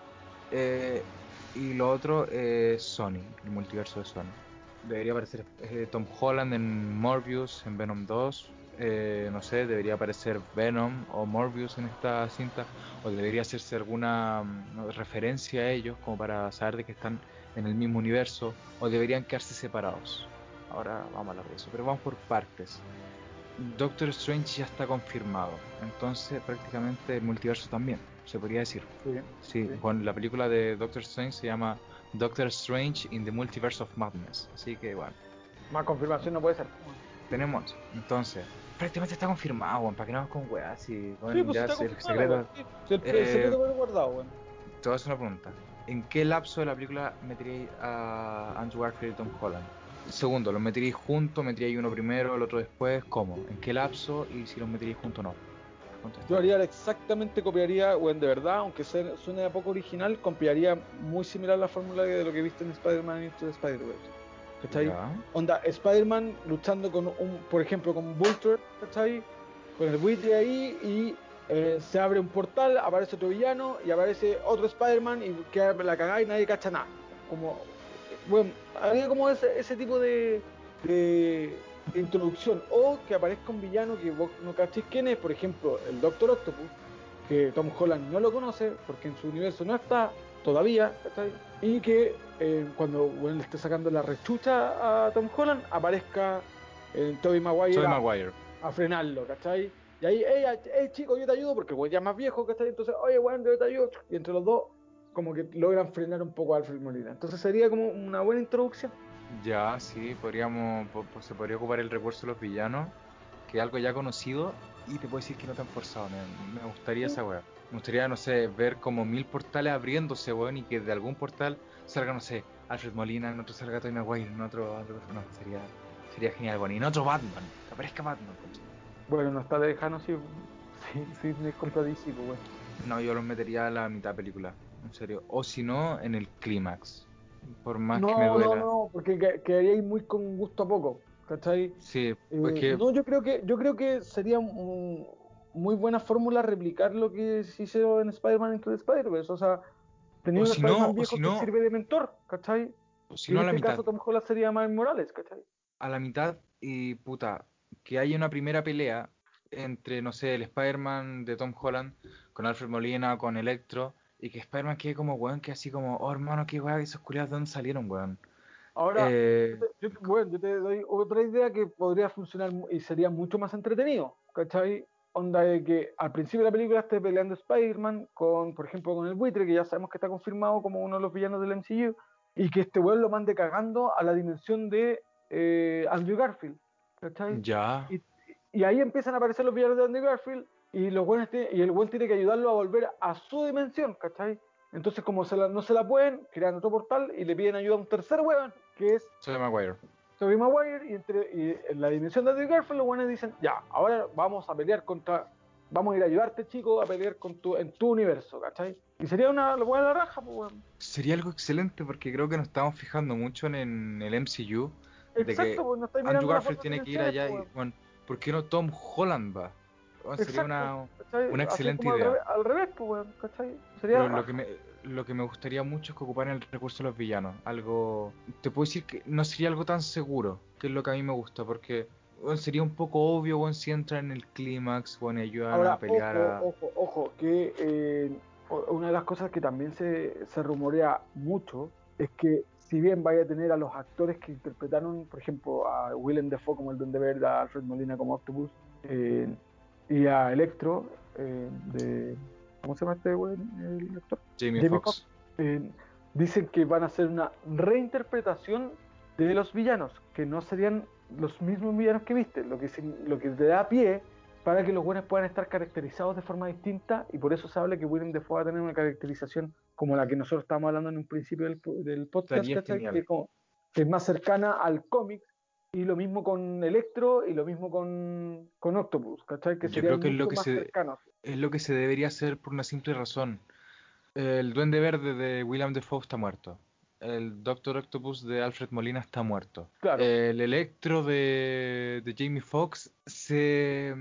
Eh, y lo otro es Sony, el multiverso de Sony. Debería aparecer eh, Tom Holland en Morbius, en Venom 2. eh, no sé, debería aparecer Venom o Morbius en esta cinta. O debería hacerse alguna mm, referencia a ellos como para saber de que están en el mismo universo. O deberían quedarse separados. Ahora vamos a hablar de eso, pero vamos por partes. Doctor Strange ya está confirmado, entonces prácticamente el multiverso también, se podría decir. Sí. Sí, Sí. con la película de Doctor Strange se llama Doctor Strange in the Multiverse of Madness. Así que bueno, Más confirmación no puede ser. tenemos. Entonces, prácticamente está confirmado, weón, para que no vamos con weas. Si, weón, Sí, pues ya está si el secreto. si el, el Eh, secreto guardado, weón. Te voy a hacer una pregunta. ¿En qué lapso de la película meteríais a Andrew Garfield y Tom Holland? Segundo, ¿los meteríais juntos? ¿Meteríais uno primero, el otro después? ¿Cómo? ¿En qué lapso? Y si los meteríais juntos o no. Yo haría exactamente, copiaría, weón, de verdad, aunque sea- suene a poco original, copiaría muy similar la fórmula de lo que viste en Spider-Man Into the Spider-Verse. ¿Cachai? Onda, Spider-Man luchando con un, por ejemplo, con Vulture, ¿cachai? Con el buitre ahí y eh, se abre un portal, aparece otro villano y aparece otro Spider-Man y queda la cagada y nadie cacha nada. Como, bueno, haría como ese, ese tipo de, de, de introducción. O que aparezca un villano que vos no cachéis quién es, por ejemplo, el Doctor Octopus, que Tom Holland no lo conoce porque en su universo no está todavía, ¿cachai? Y que eh, cuando bueno, le esté sacando la rechucha a Tom Holland, aparezca el Tobey Maguire a, Maguire. a frenarlo, ¿cachai? Y ahí, hey, hey, chico, yo te ayudo porque el güey ya es más viejo, ¿cachai? Entonces, oye, weón, yo te ayudo. Y entre los dos, como que logran frenar un poco a Alfred Molina. Entonces sería como una buena introducción. Ya, sí, podríamos, po- po- se podría ocupar el recurso de los villanos, que es algo ya conocido, y te puedo decir que no tan forzado, me, me gustaría esa weá. Me gustaría, no sé, ver como mil portales abriéndose, weón, y que de algún portal salga, no sé, Alfred Molina, en otro salga Tobey Maguire, en otro, otro- no, sería, sería genial, weón, y en otro Batman, que aparezca Batman. Bueno, no está lejano si, si, si me contra DC, weón. No, yo los metería a la mitad de película, en serio, o si no, en el clímax, por más No, que me no, duela. no, porque que- quedaría ahí muy con gusto a poco, ¿cachai? Sí, Eh, pues que No, yo creo que yo creo que sería un- muy buena fórmula replicar lo que se hizo en Spider-Man Into the Spider-Verse, o sea, tenía O un si no, Spider-Man o viejo si que no- sirve de mentor, ¿cachai? si y no en a la este mitad. caso Tom Holland sería Miles Morales, ¿cachai? a la mitad y puta, que haya una primera pelea entre, no sé, el Spider-Man de Tom Holland con Alfred Molina, con Electro, y que Spider-Man quede como weón, que así como, oh hermano, qué weón, esos culiados de dónde salieron, weón. Ahora, Eh, yo te- bueno, yo te doy otra idea que podría funcionar y sería mucho más entretenido, ¿cachai? Onda de que al principio de la película esté peleando Spider-Man con, por ejemplo, con el buitre, que ya sabemos que está confirmado como uno de los villanos del MCU, y que este weón lo mande cagando a la dimensión de eh, Andrew Garfield, ¿cachai? ya, Y, y ahí empiezan a aparecer los villanos de Andrew Garfield y, los buenos tiene- y el buen tiene que ayudarlo a volver a su dimensión, ¿cachai? Entonces, como se la- no se la pueden, crean otro portal y le piden ayuda a un tercer weón, que es soy Maguire. Tobey Maguire, y, entre, y en la dimensión de Andrew Garfield, los buenos dicen, ya, ahora vamos a pelear contra, vamos a ir a ayudarte, chico, a pelear con tu, en tu universo, ¿cachai? Y sería una buena la raja, pues, weón. Sería algo excelente porque creo que nos estamos fijando mucho en, en el MCU. De que Exacto, pues no Andrew Garfield tiene que ir allá y, pues, bueno, ¿por qué no Tom Holland va? Bueno, sería una, una excelente al idea. revés- Al revés, pues, ¿cachai? Sería Pero lo que, me, lo que me gustaría mucho es que ocuparan el recurso de los villanos. Algo. Te puedo decir que no sería algo tan seguro, que es lo que a mí me gusta, porque bueno, sería un poco obvio bueno, si entran en el clímax bueno, y ayudan Ahora, a pelear a. ojo, ojo, ojo, que eh, una de las cosas que también se, se rumorea mucho es que si bien vaya a tener a los actores que interpretaron, por ejemplo, a Willem Dafoe como el Duende Verde, a Alfred Molina como Octopus, eh, y a Electro, eh, de... ¿Cómo se llama este weón, el actor? Jamie, Jamie Foxx. Eh, dicen que van a hacer una reinterpretación de los villanos, que no serían los mismos villanos que viste, lo que, lo que te da pie para que los buenos puedan estar caracterizados de forma distinta y por eso se habla que Willem Dafoe va a tener una caracterización como la que nosotros estábamos hablando en un principio del, po- del podcast, que, como- que es más cercana al cómic y lo mismo con Electro y lo mismo con, con Octopus, ¿cachai? que Yo creo que es lo que se- cercanos. Es lo que se debería hacer por una simple razón. El Duende Verde de William Defoe está muerto. El Doctor Octopus de Alfred Molina está muerto. Claro. El Electro de, de Jamie Foxx se,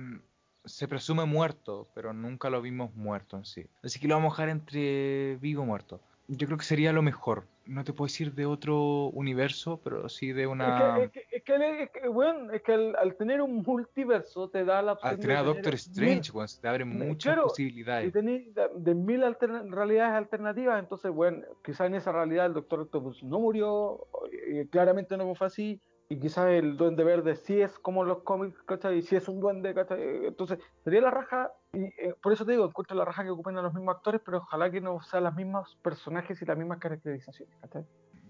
se presume muerto, pero nunca lo vimos muerto en sí. Así que lo vamos a dejar entre vivo y muerto. Yo creo que sería lo mejor. No te puedo decir de otro universo, pero sí de una... Es que, es que, es que, es que, bueno, es que al, al tener un multiverso te da la opción Al tener a Doctor mil- Strange, se te abren muchas claro, y posibilidades. tenéis de, de mil realidades alternativas, entonces, bueno, quizá en esa realidad el Doctor Octopus no murió, eh, claramente no fue así, y quizás el duende verde sí es como los cómics, ¿cachai? Y sí es un duende, ¿cachai? Entonces, sería la raja, y eh, por eso te digo, encuentro la raja que ocupen a los mismos actores, pero ojalá que no sean los mismos personajes y las mismas caracterizaciones, ¿cachai?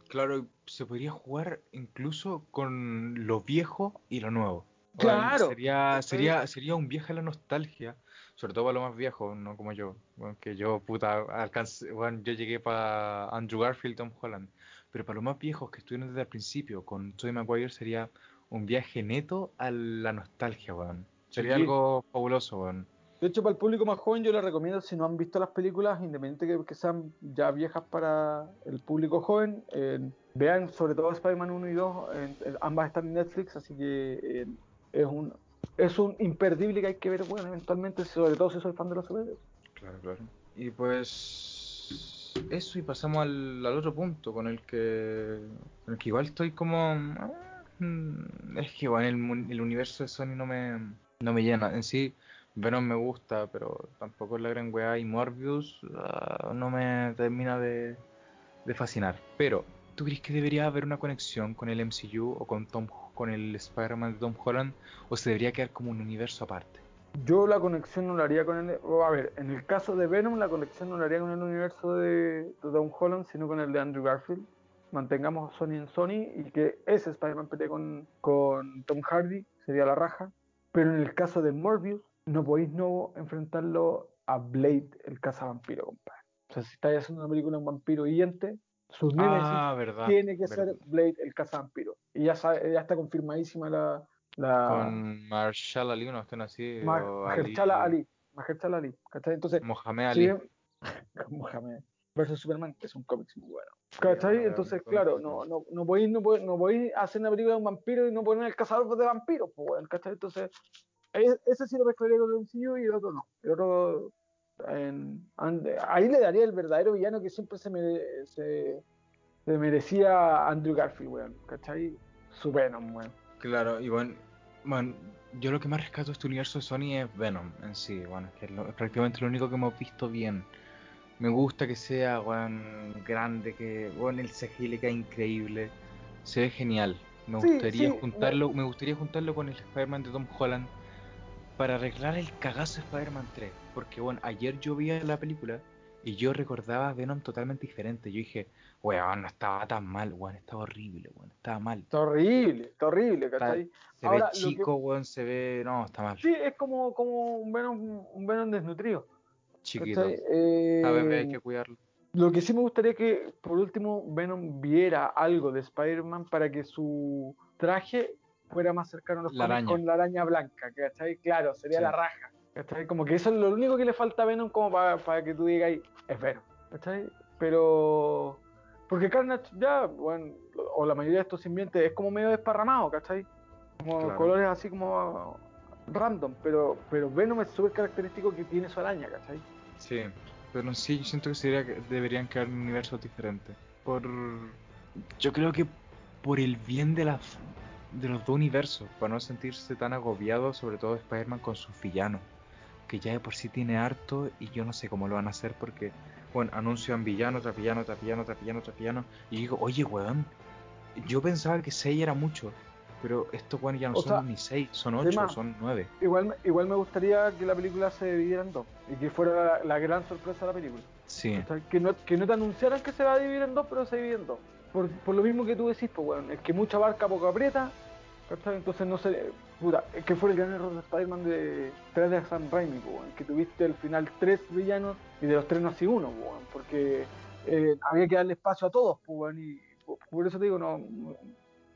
Claro, se podría jugar incluso con lo viejo y lo nuevo. Claro. Sería, sería, sería un viaje a la nostalgia, sobre todo para los más viejos, no como yo. Bueno, que yo, puta, alcancé, bueno, yo llegué para Andrew Garfield, Tom Holland. Pero para los más viejos que estuvieron desde el principio con Tobey Maguire sería un viaje neto a la nostalgia, weón. Sería Sí. algo fabuloso, weón. De hecho, para el público más joven, yo les recomiendo, si no han visto las películas, independiente que, que sean ya viejas para el público joven, eh, vean sobre todo Spider-Man 1 y 2, eh, eh, ambas están en Netflix, así que eh, es un es un imperdible que hay que ver, bueno, eventualmente, sobre todo si soy fan de los superhéroes. Claro, claro. Y pues eso y pasamos al, al otro punto con el que con el que igual estoy como ah, mm, es que igual el, el universo de Sony no me no me llena. En sí Venom me gusta, pero tampoco es la gran weá y Morbius ah, no me termina de, de fascinar. Pero ¿tú crees que debería haber una conexión con el MCU o con Tom con el Spider-Man de Tom Holland o se debería quedar como un universo aparte? Yo la conexión no la haría con el. a ver, en el caso de Venom, la conexión no la haría con el universo de, de Tom Holland, sino con el de Andrew Garfield. Mantengamos Sony en Sony y que ese Spider-Man pelee con, con Tom Hardy, sería la raja. Pero en el caso de Morbius, no podéis no enfrentarlo a Blade, el cazavampiro, compadre. O sea, si estáis haciendo una película de un vampiro hiyente, su némesis Ah, verdad. tiene que verdad. ser Blade, el cazavampiro. Y ya, sabe, ya está confirmadísima la. La Con Marshall Ali, una cuestión así. Ma- o Mahershala Ali. Mahershala Ali. ¿Cachai? Entonces, Mohamed si Ali. bien- Mohamed versus Superman, que es un cómic muy bueno. ¿Cachai? Entonces, claro, no, no, no podéis no podéis- no podéis hacer una película de un vampiro y no poner el cazador de vampiros, pues, weón, ¿cachai? Entonces, e- ese sí lo mezclaría con el MCU y el otro no. El otro, en- and- ahí le daría el verdadero villano que siempre se, mere- se, se merecía Andrew Garfield, weón, ¿cachai? Su Venom, weón. Claro, y bueno, bueno, yo lo que más rescato de este universo de Sony es Venom en sí, bueno, que es, lo- es prácticamente lo único que hemos visto bien. Me gusta que sea, weón, grande, que, bueno, el CGI le queda increíble, se ve genial. Me Sí, gustaría sí, juntarlo, me gustaría juntarlo con el Spider-Man de Tom Holland para arreglar el cagazo de Spider-Man 3, porque bueno, ayer yo vi la película y yo recordaba Venom totalmente diferente. Yo dije, weón, no estaba tan mal, weón, estaba horrible, weón, estaba mal. Está horrible, está horrible, ¿cachai? Se Ahora, ve lo que- chico, weón, se ve. No, está mal. Sí, es como, como un Venom, un Venom desnutrido. Chiquito. Eh, A bebé hay que cuidarlo. Lo que sí me gustaría que, por último, Venom viera algo de Spider-Man para que su traje fuera más cercano a los La araña. con la araña blanca, ¿cachai? Claro, sería Sí. la raja, ¿cachai? Como que eso es lo único que le falta a Venom como para que tú digas, es Venom, ¿cachai? Pero... Porque Carnage ya, bueno, o la mayoría de estos simbiontes es como medio desparramado, ¿cachai? Como Claro. colores así como random, pero, pero Venom es súper característico que tiene su araña, ¿cachai? Sí. Pero sí, yo siento que sería que deberían crear un universo diferente. Por. Yo creo que por el bien de las de los dos universos, para no sentirse tan agobiado, sobre todo Spider-Man con sus villanos. Que ya de por sí tiene harto y yo no sé cómo lo van a hacer porque, bueno, anuncian villano tras villano, tras villano, tras villano, tras villano. Y digo, oye, weón, yo pensaba que 6 era mucho, pero estos weones ya no O son sea, ni 6, son de 8, más. son 9. Igual, me- igual me gustaría que la película se dividiera en dos y que fuera la, la gran sorpresa de la película. Sí, O sea, que, no, que no te anunciaran que se va a dividir en dos, pero se divide en dos. Por, por lo mismo que tú decís, pues bueno, es que mucha barca poco aprieta, entonces no sé, puta, que fue el gran error de Spider-Man de 3 de Sam Raimi, bueno, que tuviste al final tres villanos y de los tres no así uno, bueno, porque eh, había que darle espacio a todos, bueno, y por, eso te digo, no,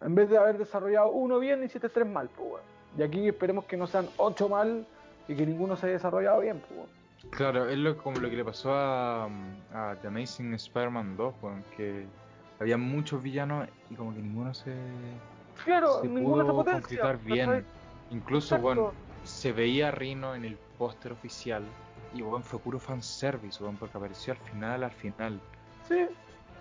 en vez de haber desarrollado uno bien, hiciste tres mal, bueno. Y aquí esperemos que no sean ocho mal y que ninguno se haya desarrollado bien, bueno. claro, es lo, como lo que le pasó a, a The Amazing Spider-Man 2, weón, que había muchos villanos y como que ninguno se, Claro, se se pudo potencia. concretar bien. Incluso, Exacto. bueno, se veía a Rino en el póster oficial y, bueno, fue puro fanservice, weón, porque apareció al final, al final. Sí,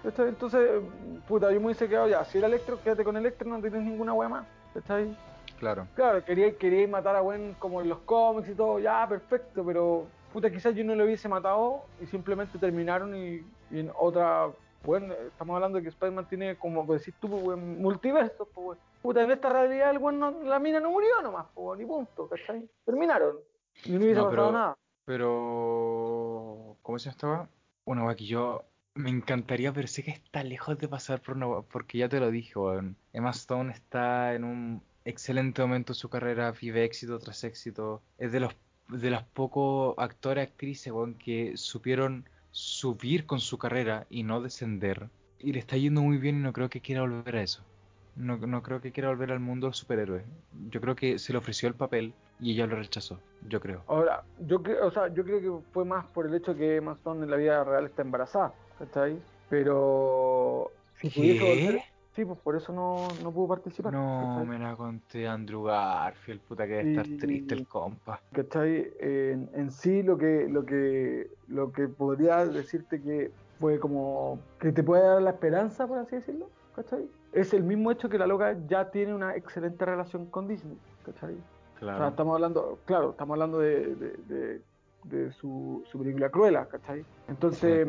entonces, puta, yo me hubiese quedado ya. Si era Electro, quédate con Electro, no tienes ninguna wea más. ¿Cachai? Claro. Claro, quería, quería matar a Gwen como en los cómics y todo, ya, perfecto, pero puta, quizás yo no lo hubiese matado y simplemente terminaron y, y en otra. Bueno, estamos hablando de que Spider-Man tiene, como decís tú, pues, multiversos, pues, puta, en esta realidad el weón no- la mina no murió nomás, po, ni punto, ¿cachai? Terminaron. Y no hubiese No, pasado pero- nada. Pero. ¿Cómo se llama esta weá? Una weá que yo. Me encantaría, pero sé que está lejos de pasar por una Porque ya te lo dije, weón. Emma Stone está en un excelente momento de su carrera, vive éxito tras éxito. Es de los de los pocos actores, actrices, weón, que supieron subir con su carrera y no descender. Y le está yendo muy bien y no creo que quiera volver a eso. No, no creo que quiera volver al mundo del superhéroe. Yo creo que se le ofreció el papel y ella lo rechazó. Yo creo. Ahora, yo creo, o sea, yo creo que fue más por el hecho que Emma Stone en la vida real está embarazada, ¿cachai? Pero si pudiese. Sí, pues por eso no, no pudo participar. No, ¿cachai? me la conté Andrew Garfield, puta que debe estar Y- triste el compa. ¿cachai? En, en sí lo que, lo que lo que podría decirte que fue como que te puede dar la esperanza, por así decirlo, ¿cachai? Es el mismo hecho que la loca ya tiene una excelente relación con Disney, ¿cachai? O sea, Claro. estamos hablando, claro, estamos hablando de, de- de- de su, su película Cruella, ¿cachai? Entonces,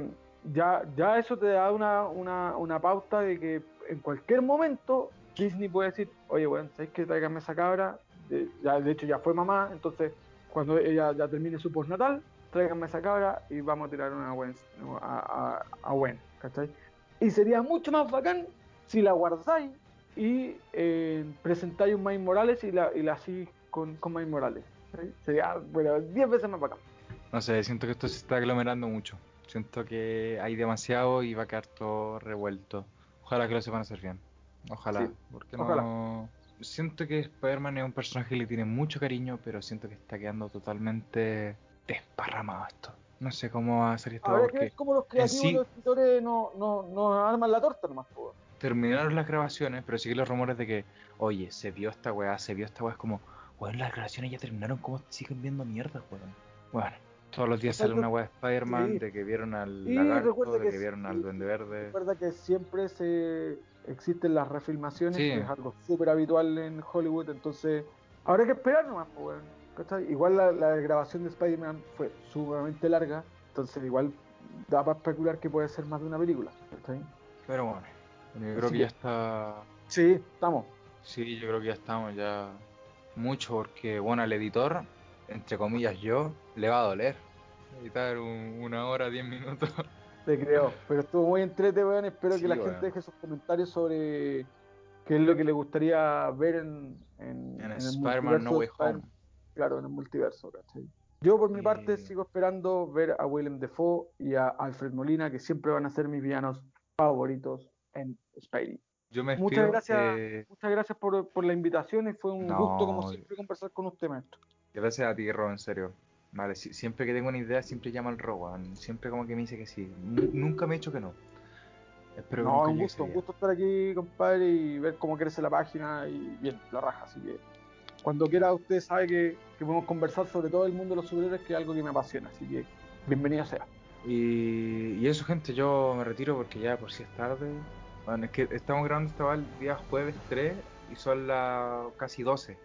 ya, ya eso te da una, una, una pauta de que en cualquier momento Disney puede decir, oye, bueno, ¿sabes que Tráigame esa cabra. De, ya, de hecho, ya fue mamá, entonces, cuando ella ya termine su postnatal, tráiganme esa cabra y vamos a tirar una Gwen, a, a, a Gwen, ¿cachai? Y sería mucho más bacán si la guardáis y eh, presentáis un Miles Morales y la, y la así con, con Morales. Sería, bueno, 10 veces más bacán. No sé, siento que esto se está aglomerando mucho. Siento que hay demasiado y va a quedar todo revuelto. Ojalá que lo sepan hacer bien. Ojalá. Sí, porque ojalá. no. Siento que Spider-Man es un personaje que le tiene mucho cariño, pero siento que está quedando totalmente desparramado esto. No sé cómo va a salir esto que porque cómo los creativos sí- los escritores no, no, no arman la torta nomás. po. terminaron las grabaciones, pero siguen los rumores de que, oye, se vio esta weá, se vio esta weá. Es como, weón, las grabaciones ya terminaron, ¿cómo siguen viendo mierda, weón? Bueno, todos los días sale una weá de Spider-Man, sí. de que vieron al Y lagarto, de que que vieron al duende verde. Recuerda que siempre se existen las refilmaciones, Sí. que es algo súper habitual en Hollywood, entonces habrá que esperar nomás, ¿cachai? Igual la, la grabación de Spider-Man fue sumamente larga, entonces igual da para especular que puede ser más de una película, ¿cachai? Pero bueno, yo creo que ya está. Sí, estamos. Sí, yo creo que ya estamos ya mucho porque, bueno, al editor, entre comillas yo, le va a doler editar un- una hora, diez minutos. Te creo, pero estuvo muy entrete, weón. Espero Sí, que la weón. gente deje sus comentarios sobre qué es lo que le gustaría ver en, en, En el Spider-Man No Way Home. Claro, en el multiverso, ¿cachai? Yo por mi parte sigo esperando ver a Willem Dafoe y a Alfred Molina, que siempre van a ser mis villanos favoritos en Spidey. Yo me Muchas gracias, eh, muchas gracias por, por la invitación y fue un No, gusto como siempre conversar con usted, maestro. Gracias a ti, Ro, en serio. Vale, si- siempre que tengo una idea, siempre llamo al Ro, weón. Siempre como que me dice que sí. Nu- nunca me he dicho que no. Espero que No, nunca un gusto, un gusto estar aquí, compadre, y ver cómo crece la página y bien, la raja. Así que cuando quiera usted sabe que, que podemos conversar sobre todo el mundo de los superhéroes, que es algo que me apasiona. Así que bienvenido sea. Y, y eso, gente, yo me retiro porque ya por si es tarde. Bueno, es que estamos grabando esta el día jueves 3 y son las casi 12.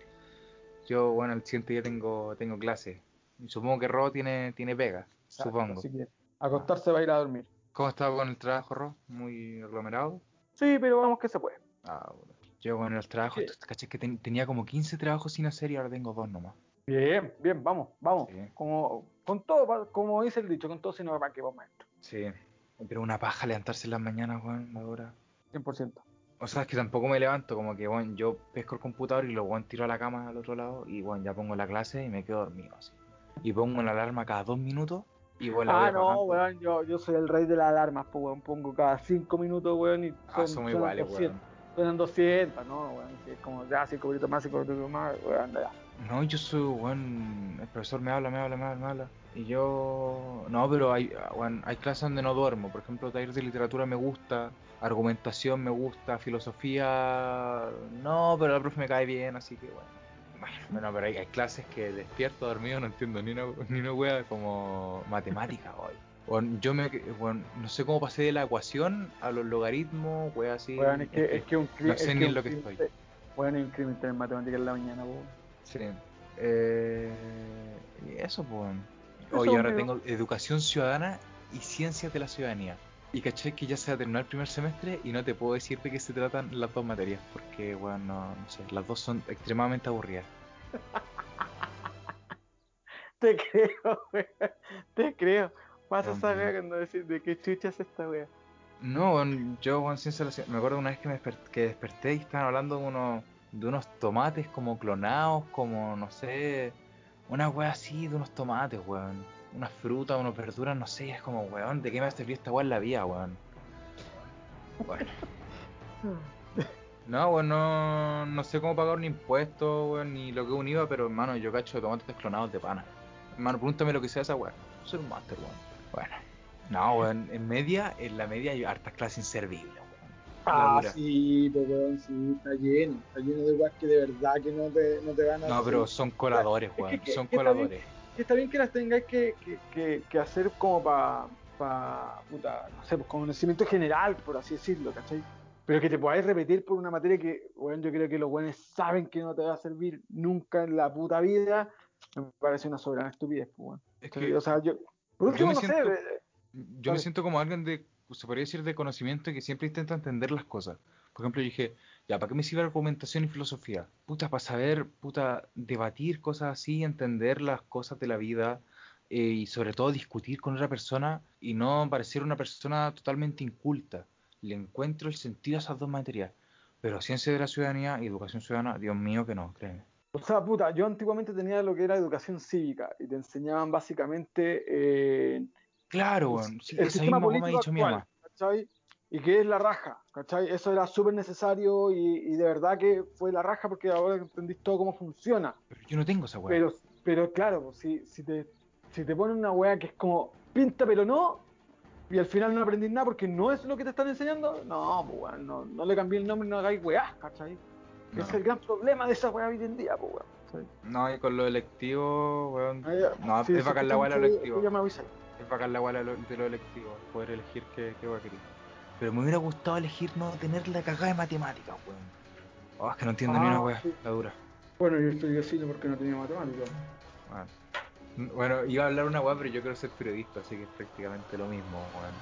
Yo, bueno, el siguiente día tengo, tengo clase. Y supongo que Ro tiene, tiene pega, supongo. Así que acostarse va a ir a dormir. ¿Cómo estás con el trabajo, Ro? ¿Muy aglomerado? Sí, pero vamos que se puede. Ah, bueno. Yo con el trabajo, Sí. caché que ten- tenía como 15 trabajos sin hacer y ahora tengo dos nomás. Bien, bien, vamos, vamos. Sí. Como, con todo, como dice el dicho, con todo sino para que vos, maestro. Sí. Pero una paja levantarse en las mañanas, weón, ahora. 100%. O sea, es que tampoco me levanto, como que, bueno, yo pesco el computador y lo, bueno, tiro a la cama al otro lado y, bueno, ya pongo la clase y me quedo dormido, así. Y pongo una alarma cada dos minutos y, bueno, la Ah, voy no, weón, yo, yo soy el rey de las alarmas, pues, weón. Pongo cada 5 minutos, weón, y Ah, son, somos suenan iguales, 200. weón. Suenan 200, ¿no? Weón, que es como ya 5 minutos más, 5 minutos más, weón, ya. No, yo soy, weón, el profesor me habla, me habla, me habla, me habla. Y yo, no, pero hay, weón, hay clases donde no duermo. Por ejemplo, taller de literatura me gusta, argumentación me gusta, filosofía, no, pero la profe me cae bien, así que, bueno. Bueno, bueno, pero hay, hay clases que despierto dormido, no entiendo ni una, ni una wea como matemática, hoy. Bueno, yo me, bueno, no sé cómo pasé de la ecuación a los logaritmos, wea así. Weón, es que, es que un no sé ni en lo que estoy. Es un crimen tener matemáticas en la mañana, weón. Sí. Eh, y eso, pues. Oye, ahora tengo educación ciudadana y ciencias de la ciudadanía. Y caché que ya se va a terminar el primer semestre y no te puedo decir de qué se tratan las dos materias, porque, bueno, no, sé, las dos son extremadamente aburridas. Te creo, weón. Te creo. Vas a Dios saber cuando decir de qué chucha es esta wea. No, yo, weón, sinceramente, me acuerdo una vez que, me desper- que desperté y estaban hablando de unos, de unos tomates como clonados, como, no sé, una wea así, de unos tomates, weón. Unas frutas, unas verduras, no sé, es como, weón, ¿de qué me va a servir esta en la vida, weón? Bueno. No, weón, no, no sé cómo pagar un impuesto, weón, ni lo que es un IVA, pero hermano, yo cacho de tomates clonados de pana. Hermano, pregúntame lo que sea esa weón. Soy un máster, weón. Bueno. No, weón, en media, en la media hay hartas clases inservibles, weón. Ah, sí, pues weón, sí, está lleno. Está lleno de weas que de verdad que no te, no te van a No, pero son coladores, weón. que- Son coladores. Y está bien que las tengáis que, que, que, que hacer como para, pa, puta, no sé, pues conocimiento general, por así decirlo, ¿cachai? Pero que te podáis repetir por una materia que, bueno, yo creo que los buenos saben que no te va a servir nunca en la puta vida, me parece una soberana estupidez, pues, weón. Es que o sea, yo, por yo último, me no siento- sé, eh, yo me siento como alguien de, se podría decir, de conocimiento que siempre intenta entender las cosas. Por ejemplo, yo dije, ya, ¿para qué me sirve argumentación y filosofía? Puta, para saber, puta, debatir cosas así, entender las cosas de la vida eh, y sobre todo discutir con otra persona y no parecer una persona totalmente inculta. Le encuentro el sentido a esas dos materias. Pero ciencia de la ciudadanía y educación ciudadana, Dios mío que no, créeme. O sea, puta, yo antiguamente tenía lo que era educación cívica y te enseñaban básicamente eh, Claro, el, el sistema político dicho mi mamá. ¿cachai? Y que es la raja, ¿cachai? Eso era súper necesario y, y de verdad que fue la raja porque ahora entendís todo cómo funciona. Pero yo no tengo esa weá. Pero, pero claro, pues, si, si, te, si te ponen una weá que es como pinta pero no, y al final no aprendís nada porque no es lo que te están enseñando, no, pues weón, no, no le cambié el nombre y no hagáis weá, ¿cachai? No. Es el gran problema de esa weá hoy en día, pues. ¿cachai? No, y con lo electivo, weón. Ya. No, Sí, es si bacán la weá de lo electivo. Es bacán la weá de lo, electivo, poder elegir qué, qué weá querer. Pero me hubiera gustado elegir no tener la cagada de matemáticas, weón. Oh, es que no entiendo ni Ah, una weá, sí. la dura. Bueno, yo estoy así porque no tenía matemáticas. Bueno. Bueno, iba a hablar una weá, pero yo quiero ser periodista, así que es prácticamente lo mismo, weón.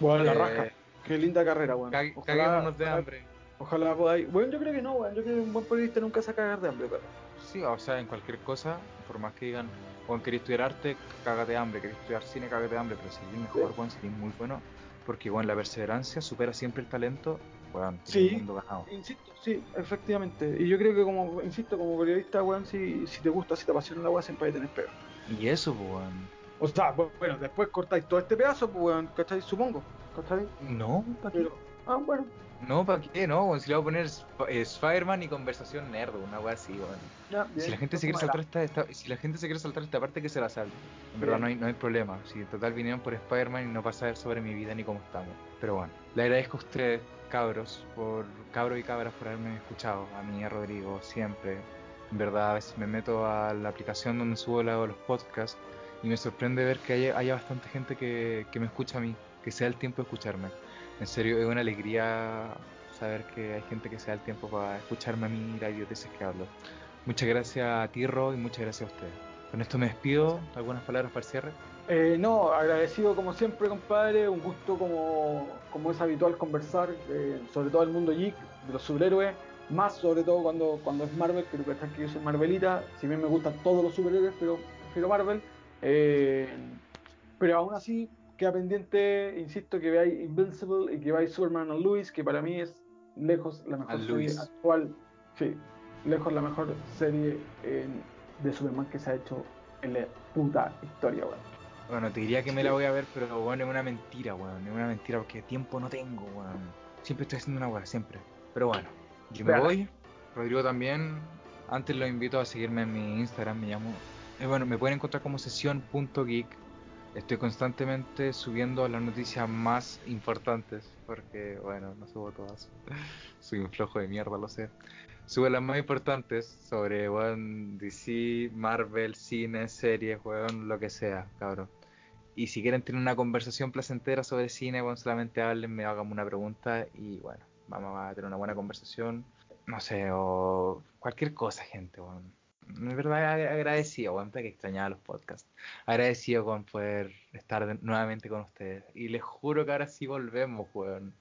Bueno, la Eh, raja. Qué linda carrera, weón. Ojalá- Caguémonos de hambre. Ojalá podáis. Bueno, yo creo que no, weón. Yo creo que un buen periodista nunca se va a cagar de hambre, pero. Sí, o sea, en cualquier cosa, por más que digan, Juan, quería estudiar arte, cágate de hambre, quería estudiar cine, cágate de hambre, pero si eres mejor, Sí. Si eres muy bueno, porque, bueno, la perseverancia supera siempre el talento, weón, Sí. tiene el mundo ganado. Insisto, sí, efectivamente. Y yo creo que como, insisto, como periodista, weón, si, si te gusta, si te apasiona la weá, siempre hay que tener pega. Y eso, pues, weón. O sea, bu- bueno, después cortáis todo este pedazo, pues weón, ¿cachai? Supongo, ¿cachai? No, ¿para qué? Pero, ah, bueno. No, ¿para qué? No, si le voy a poner eh, Spider-Man y conversación nerd, una weá así, bien. Si la gente se quiere saltar esta, esta- si la gente se quiere saltar esta parte que se la salte. En verdad no hay, no hay problema. Si en total vinieron por Spider-Man y no pasa sobre mi vida ni cómo estamos. Pero bueno, le agradezco a ustedes, cabros, por cabros y cabras por haberme escuchado. A mí, a Rodrigo, siempre. En verdad, a veces me meto a la aplicación donde subo la- los podcasts y me sorprende ver que haya, haya bastante gente que, que me escucha a mí, que se da el tiempo de escucharme. En serio, es una alegría saber que hay gente que se da el tiempo para escucharme a mí y las idioteces que hablo. Muchas gracias a Tirro y muchas gracias a ustedes. Con esto me despido. ¿Algunas palabras para el cierre? Eh, no, agradecido como siempre, compadre. Un gusto como, como es habitual conversar, eh, sobre todo el mundo geek, de los superhéroes. Más sobre todo cuando, cuando es Marvel, pero que que yo soy Marvelita. Si bien me gustan todos los superhéroes, pero prefiero Marvel. Eh, pero aún así, queda pendiente, insisto, que veáis Invincible y que veáis Superman and Lewis, que para mí es lejos la mejor serie actual. Sí, lejos la mejor serie en- de Superman que se ha hecho en la puta historia, weón. Bueno, te diría que me la voy a ver, pero bueno, es una mentira, weón. Es una mentira porque tiempo no tengo, weón. Siempre estoy haciendo una weá, siempre. Pero bueno, yo me voy. Rodrigo también. Antes los invito a seguirme en mi Instagram, me llamo. eh, bueno, me pueden encontrar como sesión.geek. Estoy constantemente subiendo las noticias más importantes, porque, bueno, no subo todas. Soy un flojo de mierda, lo sé. Subo las más importantes sobre, weón, DC, Marvel, cine, series, weón, lo que sea, cabrón. Y si quieren tener una conversación placentera sobre cine, weón, solamente háblenme, háganme una pregunta y, bueno, vamos a tener una buena conversación. No sé, o cualquier cosa, gente, weón. De verdad ag- agradecido, weón, que extrañaba los podcasts. Agradecido con poder estar de- nuevamente con ustedes. Y les juro que ahora sí volvemos, weón.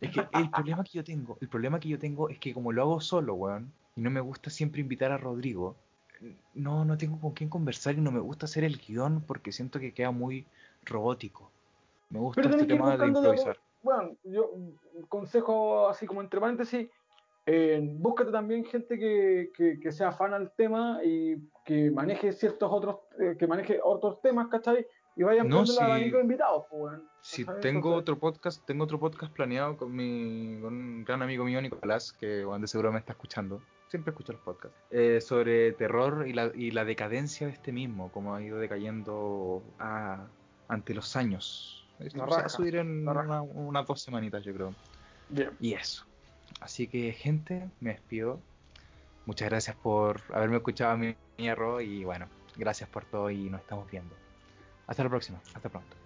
Es que el problema que yo tengo, el problema que yo tengo es que como lo hago solo, weón, y no me gusta siempre invitar a Rodrigo, no, no tengo con quién conversar y no me gusta hacer el guion porque siento que queda muy robótico. Me gusta Pero este tema de improvisar. Bueno, yo consejo así como entre paréntesis, eh, búscate también gente que, que, que sea fan al tema y que maneje ciertos otros, eh, que maneje otros temas, ¿cachai? Y vayan No, sí. abanico de invitados, pues. Si tengo Entonces, otro podcast, tengo otro podcast planeado con mi con un gran amigo mío Nicolás, que bueno, de seguro me está escuchando. Siempre escucho los podcasts. eh, sobre terror y la, y la decadencia de este mismo, como ha ido decayendo a- ante los años. Esto se va a subir en una- unas dos semanitas, yo creo. Bien. Y eso. Así que, gente, me despido. Muchas gracias por haberme escuchado a mi error y bueno, gracias por todo y nos estamos viendo. Hasta la próxima. Hasta pronto.